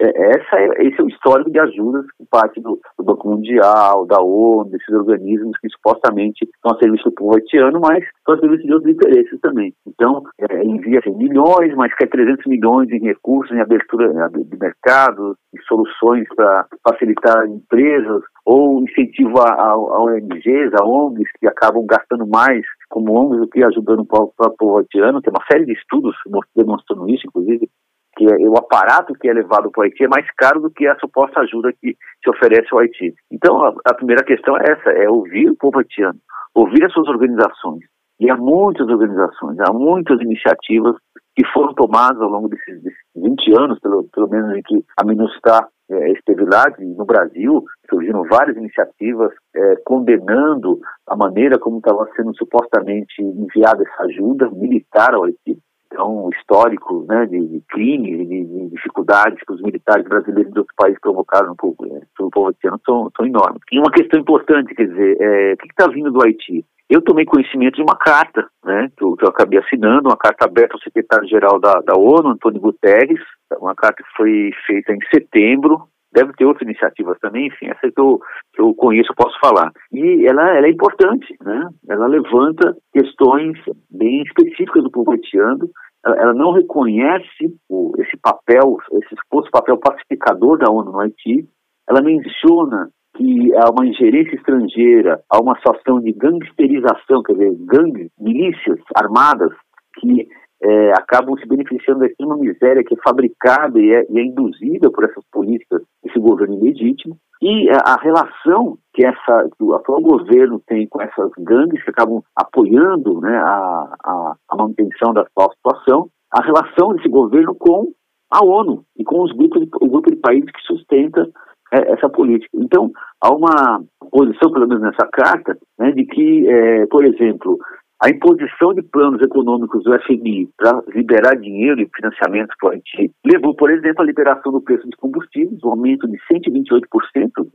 é, essa é, esse é o histórico de ajudas por parte do, do, Banco Mundial, da ONU, desses organismos que supostamente estão a serviço do povo haitiano, mas estão a serviço de outros interesses também. Então, é, envia assim, milhões, mas quer 300 milhões em recursos, em abertura de mercados, em soluções para facilitar empresas, ou incentivo a, a, a ONGs, a ONGs, que acabam gastando mais como ONGs que ajudando o povo, o povo haitiano. Tem uma série de estudos demonstrando isso, inclusive, que é, o aparato que é levado para o Haiti é mais caro do que a suposta ajuda que se oferece ao Haiti. Então, a, a primeira questão é essa, é ouvir o povo haitiano, ouvir as suas organizações. E há muitas organizações, há muitas iniciativas que foram tomadas ao longo desses, desses 20 anos, pelo, pelo menos em que a MINUSTAH é, esteve lá, no Brasil, surgiram várias iniciativas é, condenando a maneira como estava sendo supostamente enviada essa ajuda militar ao Haiti então, histórico né, de, de crimes, de, de, dificuldades que os militares brasileiros de outros países provocaram pelo, é, pelo povo haitiano são, são enormes. E uma questão importante, quer dizer, é, o que está vindo do Haiti? Eu tomei conhecimento de uma carta, né, que eu, que eu acabei assinando, uma carta aberta ao secretário-geral da, da ONU, Antônio Guterres, uma carta que foi feita em setembro, deve ter outras iniciativas também, enfim, essa que eu, que eu conheço, posso falar. E ela, ela é importante, né? Ela levanta questões bem específicas do povo haitiano, ela, ela não reconhece o, esse papel, esse suposto papel pacificador da ONU no Haiti, ela menciona que há uma ingerência estrangeira, há uma situação de gangsterização, quer dizer, gangues, milícias armadas que é, acabam se beneficiando da extrema miséria que é fabricada e é, e é, induzida por essas políticas, esse governo ilegítimo, e a, a relação que, essa, que o atual governo tem com essas gangues que acabam apoiando né, a, a, a manutenção da atual situação, a relação desse governo com a ONU e com os grupos de, o grupo de países que sustenta é, essa política. Então, há uma posição, pelo menos nessa carta, né, de que, é, por exemplo, a imposição de planos econômicos do FMI para liberar dinheiro e financiamento para o Haiti levou, por exemplo, à liberação do preço dos combustíveis, um aumento de 128%,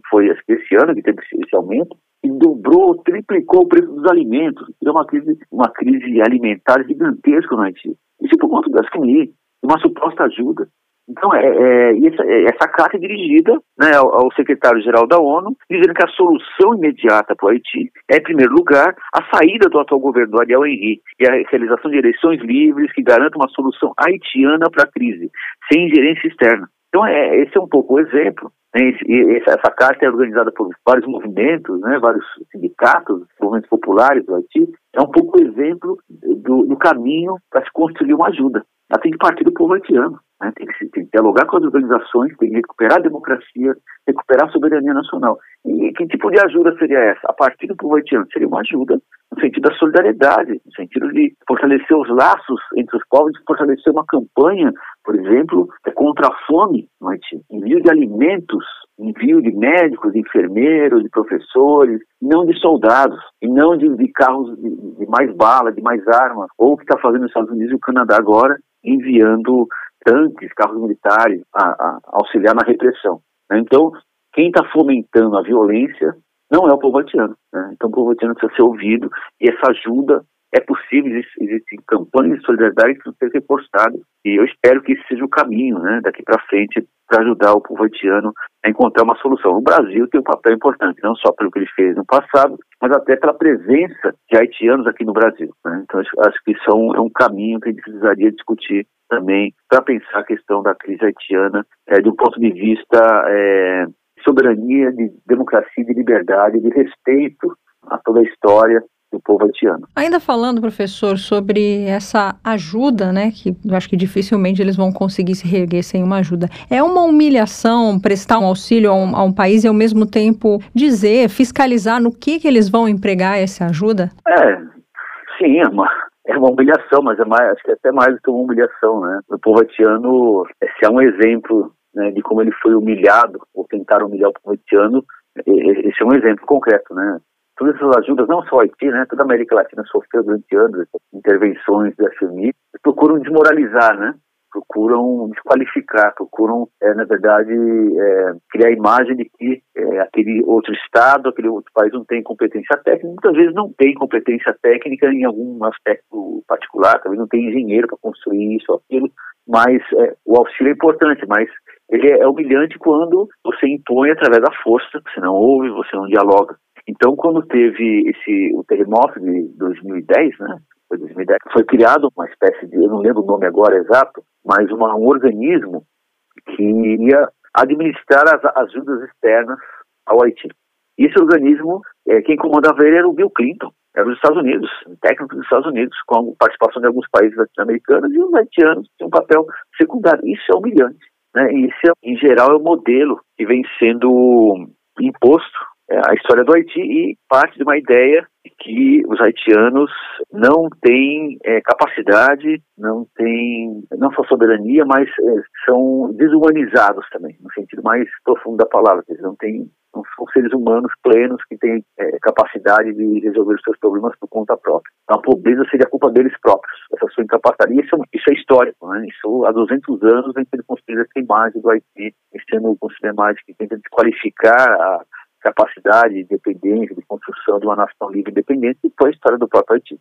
foi esse ano que teve esse aumento, e dobrou, triplicou o preço dos alimentos. É uma crise, uma crise alimentar gigantesca no Haiti. Isso por conta do FMI, uma suposta ajuda. Então, é, é, essa, é, essa carta é dirigida né, ao, ao secretário-geral da ONU, dizendo que a solução imediata para o Haiti é, em primeiro lugar, a saída do atual governo Ariel Henry e a realização de eleições livres que garantam uma solução haitiana para a crise, sem ingerência externa. Então, é, esse é um pouco o exemplo. Né, essa carta é organizada por vários movimentos, né, vários sindicatos, movimentos populares do Haiti. É um pouco o exemplo do, do caminho para se construir uma ajuda. Ela tem que partir do povo haitiano. Né? Tem, que, tem, que, dialogar com as organizações, tem que recuperar a democracia, recuperar a soberania nacional. E que tipo de ajuda seria essa? A partir do povo haitiano, seria uma ajuda no sentido da solidariedade, no sentido de fortalecer os laços entre os povos, fortalecer uma campanha, por exemplo, contra a fome no Haiti. Envio de alimentos, envio de médicos, de enfermeiros, de professores, não de soldados, e não de, de carros de, de mais bala, de mais armas, ou o que está fazendo os Estados Unidos e o Canadá agora, enviando tanques, carros militares, a, a auxiliar na repressão. Né? Então, quem está fomentando a violência não é o povo haitiano. Né? Então, o povo haitiano precisa ser ouvido e essa ajuda é possível, existem campanhas de solidariedade que precisam ser reforçadas e eu espero que esse seja o caminho né, daqui para frente para ajudar o povo haitiano a encontrar uma solução. O Brasil tem um papel importante, não só pelo que ele fez no passado, mas até pela presença de haitianos aqui no Brasil. Né? Então, acho, acho que isso é um, é um caminho que a gente precisaria discutir também para pensar a questão da crise haitiana é, de um ponto de vista é, soberania, de democracia, de liberdade, de respeito a toda a história do povo haitiano. Ainda falando, professor, sobre essa ajuda, né, que eu acho que dificilmente eles vão conseguir se reerguer sem uma ajuda. É uma humilhação prestar um auxílio a um, a um país e ao mesmo tempo dizer, fiscalizar no que, que eles vão empregar essa ajuda? É, sim, é uma, é uma humilhação, mas é mais, acho que é até mais do que uma humilhação, né? O povo haitiano, se é um exemplo né, de como ele foi humilhado, ou tentaram humilhar o povo haitiano, esse é um exemplo concreto, né? Todas essas ajudas, não só Haiti, né? Toda a América Latina sofreu durante anos intervenções da FMI, procuram desmoralizar, né? procuram desqualificar, procuram, é, na verdade, é, criar a imagem de que é, aquele outro Estado, aquele outro país não tem competência técnica. Muitas vezes não tem competência técnica em algum aspecto particular, talvez não tem engenheiro para construir isso aquilo, mas é, o auxílio é importante, mas ele é humilhante quando você impõe através da força, você não ouve, você não dialoga. Então, quando teve esse o terremoto de 2010, né? Foi 2010, foi criado uma espécie de, eu não lembro o nome agora exato, mas uma, um organismo que iria administrar as ajudas externas ao Haiti. Esse organismo, é, quem comandava ele era o Bill Clinton, era dos Estados Unidos, técnico dos Estados Unidos, com participação de alguns países latino-americanos e os haitianos tinham um papel secundário. Isso é humilhante. Né? E isso, é, em geral, é o modelo que vem sendo imposto a história do Haiti e parte de uma ideia de que os haitianos não têm é, capacidade, não têm não só soberania, mas é, são desumanizados também, no sentido mais profundo da palavra. Eles não têm não são seres humanos plenos que têm é, capacidade de resolver os seus problemas por conta própria. Então, a pobreza seria culpa deles próprios, essa sua incapacidade. Isso, é isso é histórico, né? Isso há 200 anos vem sendo construída essa imagem do Haiti, sendo a imagem que tenta desqualificar a capacidade, de independência, de construção de uma nação livre e independente, e foi a história do próprio Haiti.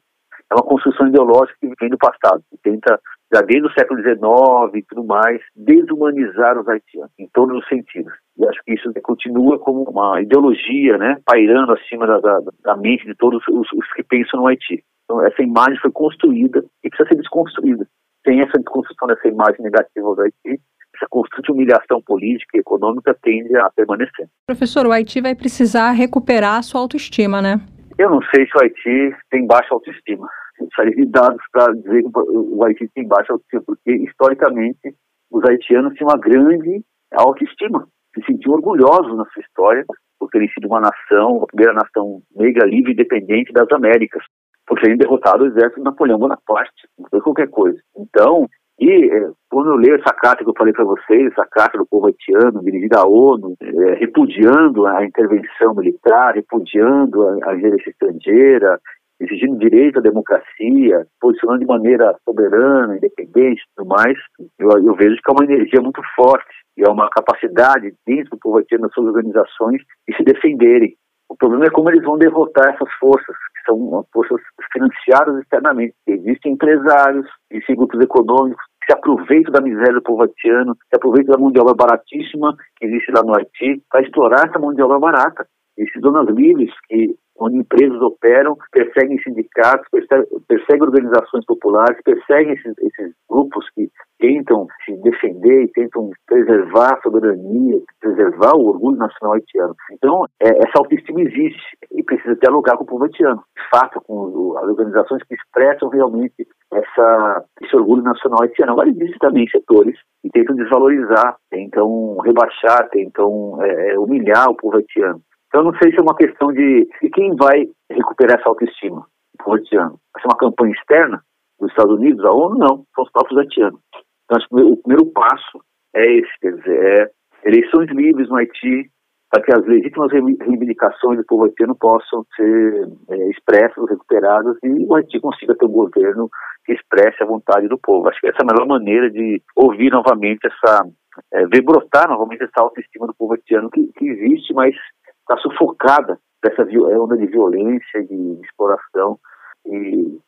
É uma construção ideológica que vem do passado, que tenta, já desde o século XIX e tudo mais, desumanizar os haitianos, em todos os sentidos. E acho que isso continua como uma ideologia, né, pairando acima da, da, da mente de todos os, os que pensam no Haiti. Então, essa imagem foi construída e precisa ser desconstruída. Sem essa desconstrução dessa imagem negativa do Haiti, essa constante humilhação política e econômica tende a permanecer. Professor, o Haiti vai precisar recuperar a sua autoestima, né? Eu não sei se o Haiti tem baixa autoestima. Eu precisaria de dados para dizer que o Haiti tem baixa autoestima, porque historicamente os haitianos tinham uma grande autoestima, se sentiam orgulhosos na sua história por terem sido uma nação, a primeira nação negra livre e independente das Américas, por terem derrotado o exército de Napoleão Bonaparte, não foi qualquer coisa. Então, e é, quando eu leio essa carta que eu falei para vocês, essa carta do povo haitiano, dirigida à ONU, é, repudiando a intervenção militar, repudiando a, a estrangeira, exigindo direito à democracia, posicionando de maneira soberana, independente e tudo mais, eu, eu vejo que é uma energia muito forte e é uma capacidade dentro do povo haitiano, das suas organizações, de se defenderem. O problema é como eles vão derrotar essas forças, que são forças financiadas externamente. Existem empresários, existem grupos econômicos que se aproveitam da miséria do povo haitiano, se aproveitam da mão de obra baratíssima que existe lá no Haiti, para explorar essa mão de obra barata. Esses donas livres que onde empresas operam, perseguem sindicatos, perseguem, organizações populares, perseguem esses, esses, grupos que tentam se defender e tentam preservar a soberania, preservar o orgulho nacional haitiano. Então, é, essa autoestima existe e precisa dialogar com o povo haitiano, de fato, com as organizações que expressam realmente essa, esse orgulho nacional haitiano. Agora, existem também setores que tentam desvalorizar, tentam rebaixar, tentam é, humilhar o povo haitiano. Então, não sei se é uma questão de, de quem vai recuperar essa autoestima o haitiano. Vai ser uma campanha externa dos Estados Unidos, a ONU? Não, são os próprios haitianos. Então, o primeiro passo é esse, quer dizer, é eleições livres no Haiti, para que as legítimas reivindicações do povo haitiano possam ser é, expressas, recuperadas e o Haiti consiga ter um governo que expresse a vontade do povo. Acho que essa é a melhor maneira de ouvir novamente essa, é, ver brotar novamente essa autoestima do povo haitiano que, que existe, mas está sufocada dessa é onda de violência, de exploração e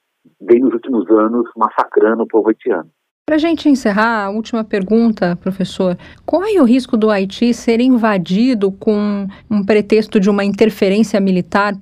vem nos últimos anos massacrando o povo haitiano. Para a gente encerrar, a última pergunta, professor. Corre o risco do Haiti ser invadido com um pretexto de uma interferência militar,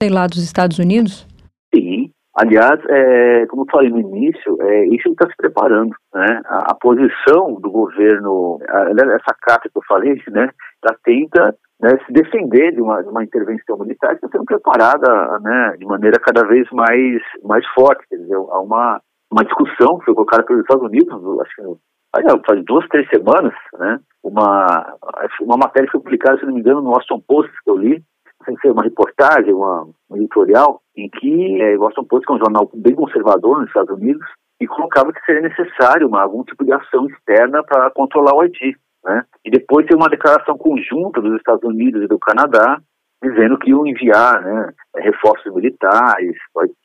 sei lá, dos Estados Unidos? Sim. Aliás, é, como eu falei no início, é, isso está se preparando. Né? A, a, posição do governo, a, essa carta que eu falei, né, ela tenta né, se defender de uma, de uma intervenção militar que está sendo preparada né, de maneira cada vez mais, mais forte. Quer dizer, há uma, uma discussão que foi colocada pelos Estados Unidos, acho que faz duas, três semanas, né, uma, uma matéria foi publicada, se não me engano, no Washington Post, que eu li, foi uma reportagem, uma, um editorial, em que é, o Washington Post, que é um jornal bem conservador nos Estados Unidos, e colocava que seria necessário uma, algum tipo de ação externa para controlar o Haiti. Né? E depois tem uma declaração conjunta dos Estados Unidos e do Canadá dizendo que iam enviar né, reforços militares,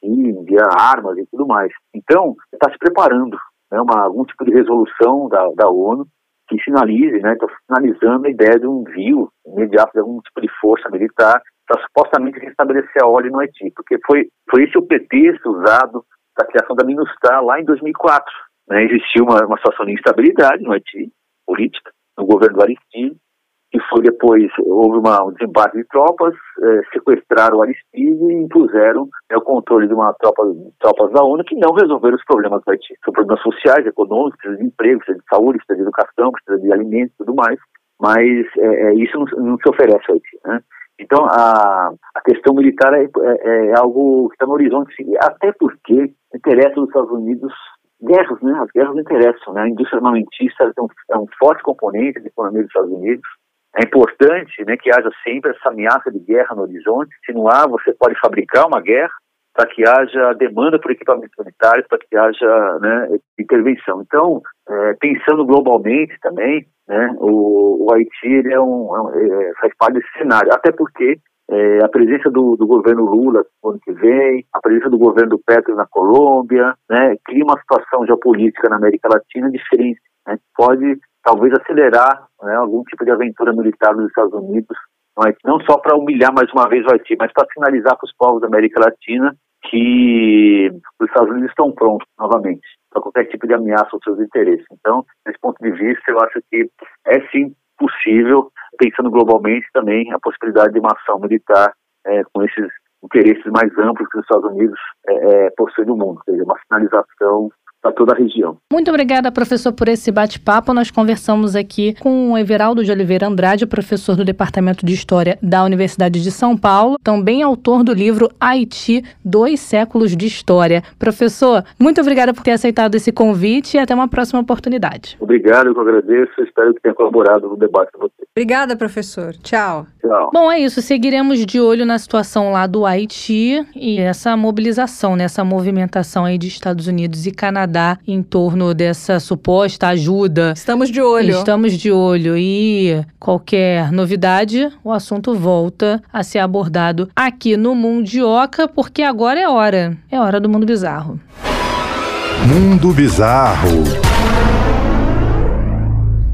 enviar armas e tudo mais. Então, está se preparando né, uma, algum tipo de resolução da, da ONU que sinalize, né, sinalizando a ideia de um envio imediato de algum tipo de força militar para supostamente restabelecer a ordem no Haiti, porque foi, foi esse o pretexto usado para a criação da MINUSTAH lá em 2004. Né, existiu uma, uma situação de instabilidade no Haiti, política, no governo do Aristide, que foi depois, houve uma, um desembarque de tropas, eh, sequestraram o Aristide e impuseram né, o controle de uma tropa tropas da ONU que não resolveram os problemas do Haiti. São problemas sociais, econômicos, precisa de emprego, precisa de saúde, precisa de educação, precisa de alimentos e tudo mais, mas é, isso não, não, se oferece ao Haiti. Né? Então, a, a questão militar é, é, é algo que está no horizonte, até porque interessa os Estados Unidos guerras, né? As guerras interessam, né? A indústria armamentista é um, é um forte componente da economia dos Estados Unidos. É importante né, que haja sempre essa ameaça de guerra no horizonte. Se não há, você pode fabricar uma guerra para que haja demanda por equipamentos militares, para que haja né, intervenção. Então, é, pensando globalmente também, né, o, o Haiti é é, um, é, faz parte desse cenário, até porque é, a presença do, do, governo Lula no ano que vem, a presença do governo Petro na Colômbia, né, cria uma situação geopolítica na América Latina diferente. Né, pode talvez acelerar né, algum tipo de aventura militar nos Estados Unidos, não só para humilhar mais uma vez o Haiti, mas para sinalizar para os povos da América Latina que os Estados Unidos estão prontos novamente para qualquer tipo de ameaça aos seus interesses. Então, desse ponto de vista, eu acho que é sim possível, pensando globalmente também, a possibilidade de uma ação militar é, com esses interesses mais amplos que os Estados Unidos é, é, possuem no mundo, ou seja, uma sinalização para toda a região. Muito obrigada, professor, por esse bate-papo. Nós conversamos aqui com o Everaldo de Oliveira Andrade, professor do Departamento de História da Universidade de São Paulo, também autor do livro Haiti, Dois Séculos de História. Professor, muito obrigada por ter aceitado esse convite e até uma próxima oportunidade. Obrigado, eu agradeço. Espero que tenha colaborado no debate com você. Obrigada, professor. Tchau. Tchau. Bom, é isso. Seguiremos de olho na situação lá do Haiti e essa mobilização, nessa né? movimentação aí de Estados Unidos e Canadá Canadá em torno dessa suposta ajuda. Estamos de olho. Estamos de olho e qualquer novidade, o assunto volta a ser abordado aqui no Mundioca, porque agora é hora. É hora do mundo bizarro. Mundo bizarro.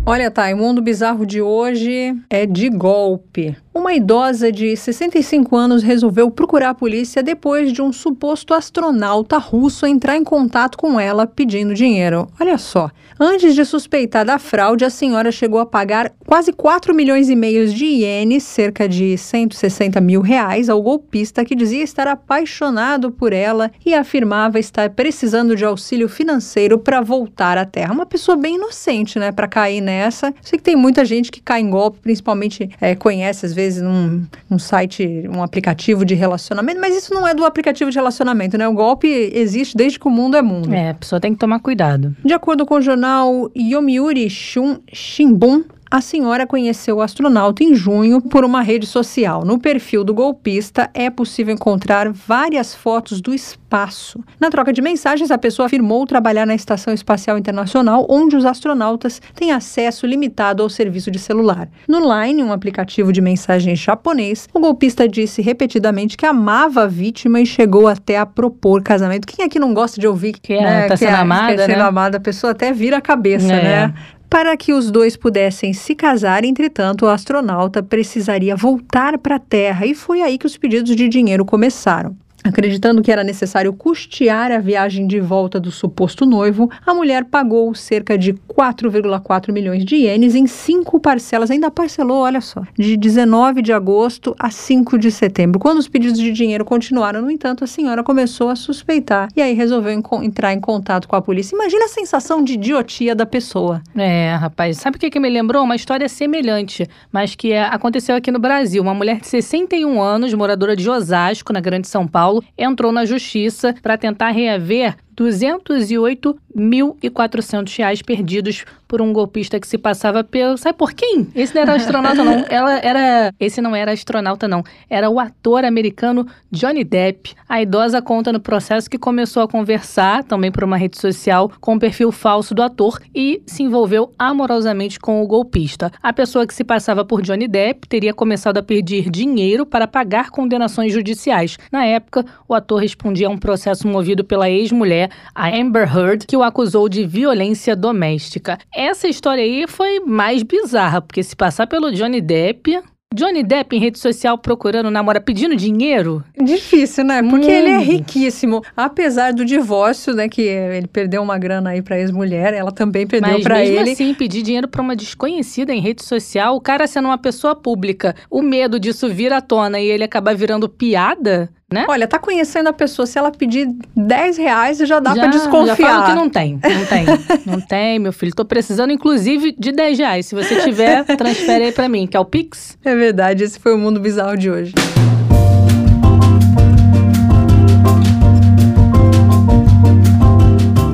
Olha, tá, o mundo bizarro de hoje é de golpe. Uma idosa de 65 anos resolveu procurar a polícia depois de um suposto astronauta russo entrar em contato com ela pedindo dinheiro. Olha só. Antes de suspeitar da fraude, a senhora chegou a pagar quase 4 milhões e meio de ienes, cerca de 160 mil reais, ao golpista que dizia estar apaixonado por ela e afirmava estar precisando de auxílio financeiro para voltar à Terra. Uma pessoa bem inocente, né, para cair nessa. Sei que tem muita gente que cai em golpe, principalmente é, conhece às vezes num, num site, um aplicativo de relacionamento, mas isso não é do aplicativo de relacionamento, né? O golpe existe desde que o mundo é mundo. É, a pessoa tem que tomar cuidado. De acordo com o jornal jornal Yomiuri Shun Shimbun, a senhora conheceu o astronauta em junho por uma rede social. No perfil do golpista é possível encontrar várias fotos do espaço. Na troca de mensagens, a pessoa afirmou trabalhar na Estação Espacial Internacional, onde os astronautas têm acesso limitado ao serviço de celular. No Line, um aplicativo de mensagens japonês, o golpista disse repetidamente que amava a vítima e chegou até a propor casamento. Quem aqui não gosta de ouvir que, né, tá sendo é, amada, que é sendo né? amada, a pessoa até vira a cabeça, é. né? Para que os dois pudessem se casar, entretanto, o astronauta precisaria voltar para a Terra e foi aí que os pedidos de dinheiro começaram. Acreditando que era necessário custear a viagem de volta do suposto noivo, a mulher pagou cerca de 4,4 milhões de ienes em cinco parcelas. Ainda parcelou, olha só, de 19 de agosto a 5 de setembro. Quando os pedidos de dinheiro continuaram, no entanto, a senhora começou a suspeitar e aí resolveu entrar em contato com a polícia. Imagina a sensação de idiotia da pessoa. É, rapaz, sabe o que, que me lembrou? Uma história semelhante, mas que é, aconteceu aqui no Brasil. Uma mulher de 61 anos, moradora de Osasco, na Grande São Paulo Paulo entrou na justiça para tentar reaver 208.400 reais perdidos por um golpista que se passava pelo. Sabe por quem? Esse não era astronauta, não. Ela era. Esse não era astronauta, não. Era o ator americano Johnny Depp. A idosa conta no processo que começou a conversar, também por uma rede social, com o perfil falso do ator e se envolveu amorosamente com o golpista. A pessoa que se passava por Johnny Depp teria começado a pedir dinheiro para pagar condenações judiciais. Na época, o ator respondia a um processo movido pela ex-mulher a Amber Heard, que o acusou de violência doméstica. Essa história aí foi mais bizarra, porque se passar pelo Johnny Depp, Johnny Depp em rede social procurando namora, pedindo dinheiro? Difícil, né? Porque ele é Hum. riquíssimo. Apesar do divórcio, né? Que ele perdeu uma grana aí pra ex-mulher, ela também perdeu Mas mesmo ele. assim, pedir dinheiro pra uma desconhecida em rede social, o cara sendo uma pessoa pública, o medo disso vir à tona e ele acabar virando piada, né? Olha, tá conhecendo a pessoa. Se ela pedir 10 reais, já dá pra Já desconfiar. falo que não tem, não tem, não tem, meu filho. Tô precisando, inclusive, de 10 reais. Se você tiver, transfere aí pra mim, que é o Pix. É verdade, esse foi o mundo bizarro de hoje.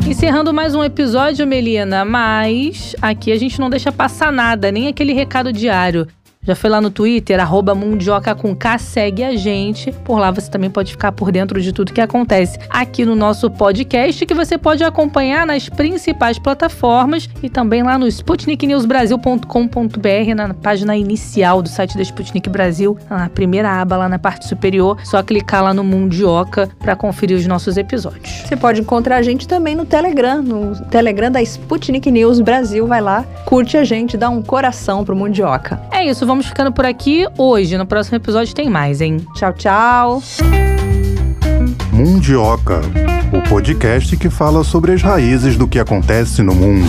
Encerrando mais um episódio, Melina, mas aqui a gente não deixa passar nada, nem aquele recado diário. Já foi lá no Twitter, arroba Mundioca com K, segue a gente. Por lá você também pode ficar por dentro de tudo que acontece aqui no nosso podcast, que você pode acompanhar nas principais plataformas e também lá no sputniknewsbrasil.com.br, na página inicial do site da Sputnik Brasil, na primeira aba lá na parte superior. Só clicar lá no Mundioca para conferir os nossos episódios. Você pode encontrar a gente também no Telegram, no Telegram da Sputnik News Brasil. Vai lá, curte a gente, dá um coração pro Mundioca. É isso, vamos ficando por aqui hoje. No próximo episódio tem mais, hein? Tchau, tchau. Mundioca, o podcast que fala sobre as raízes do que acontece no mundo.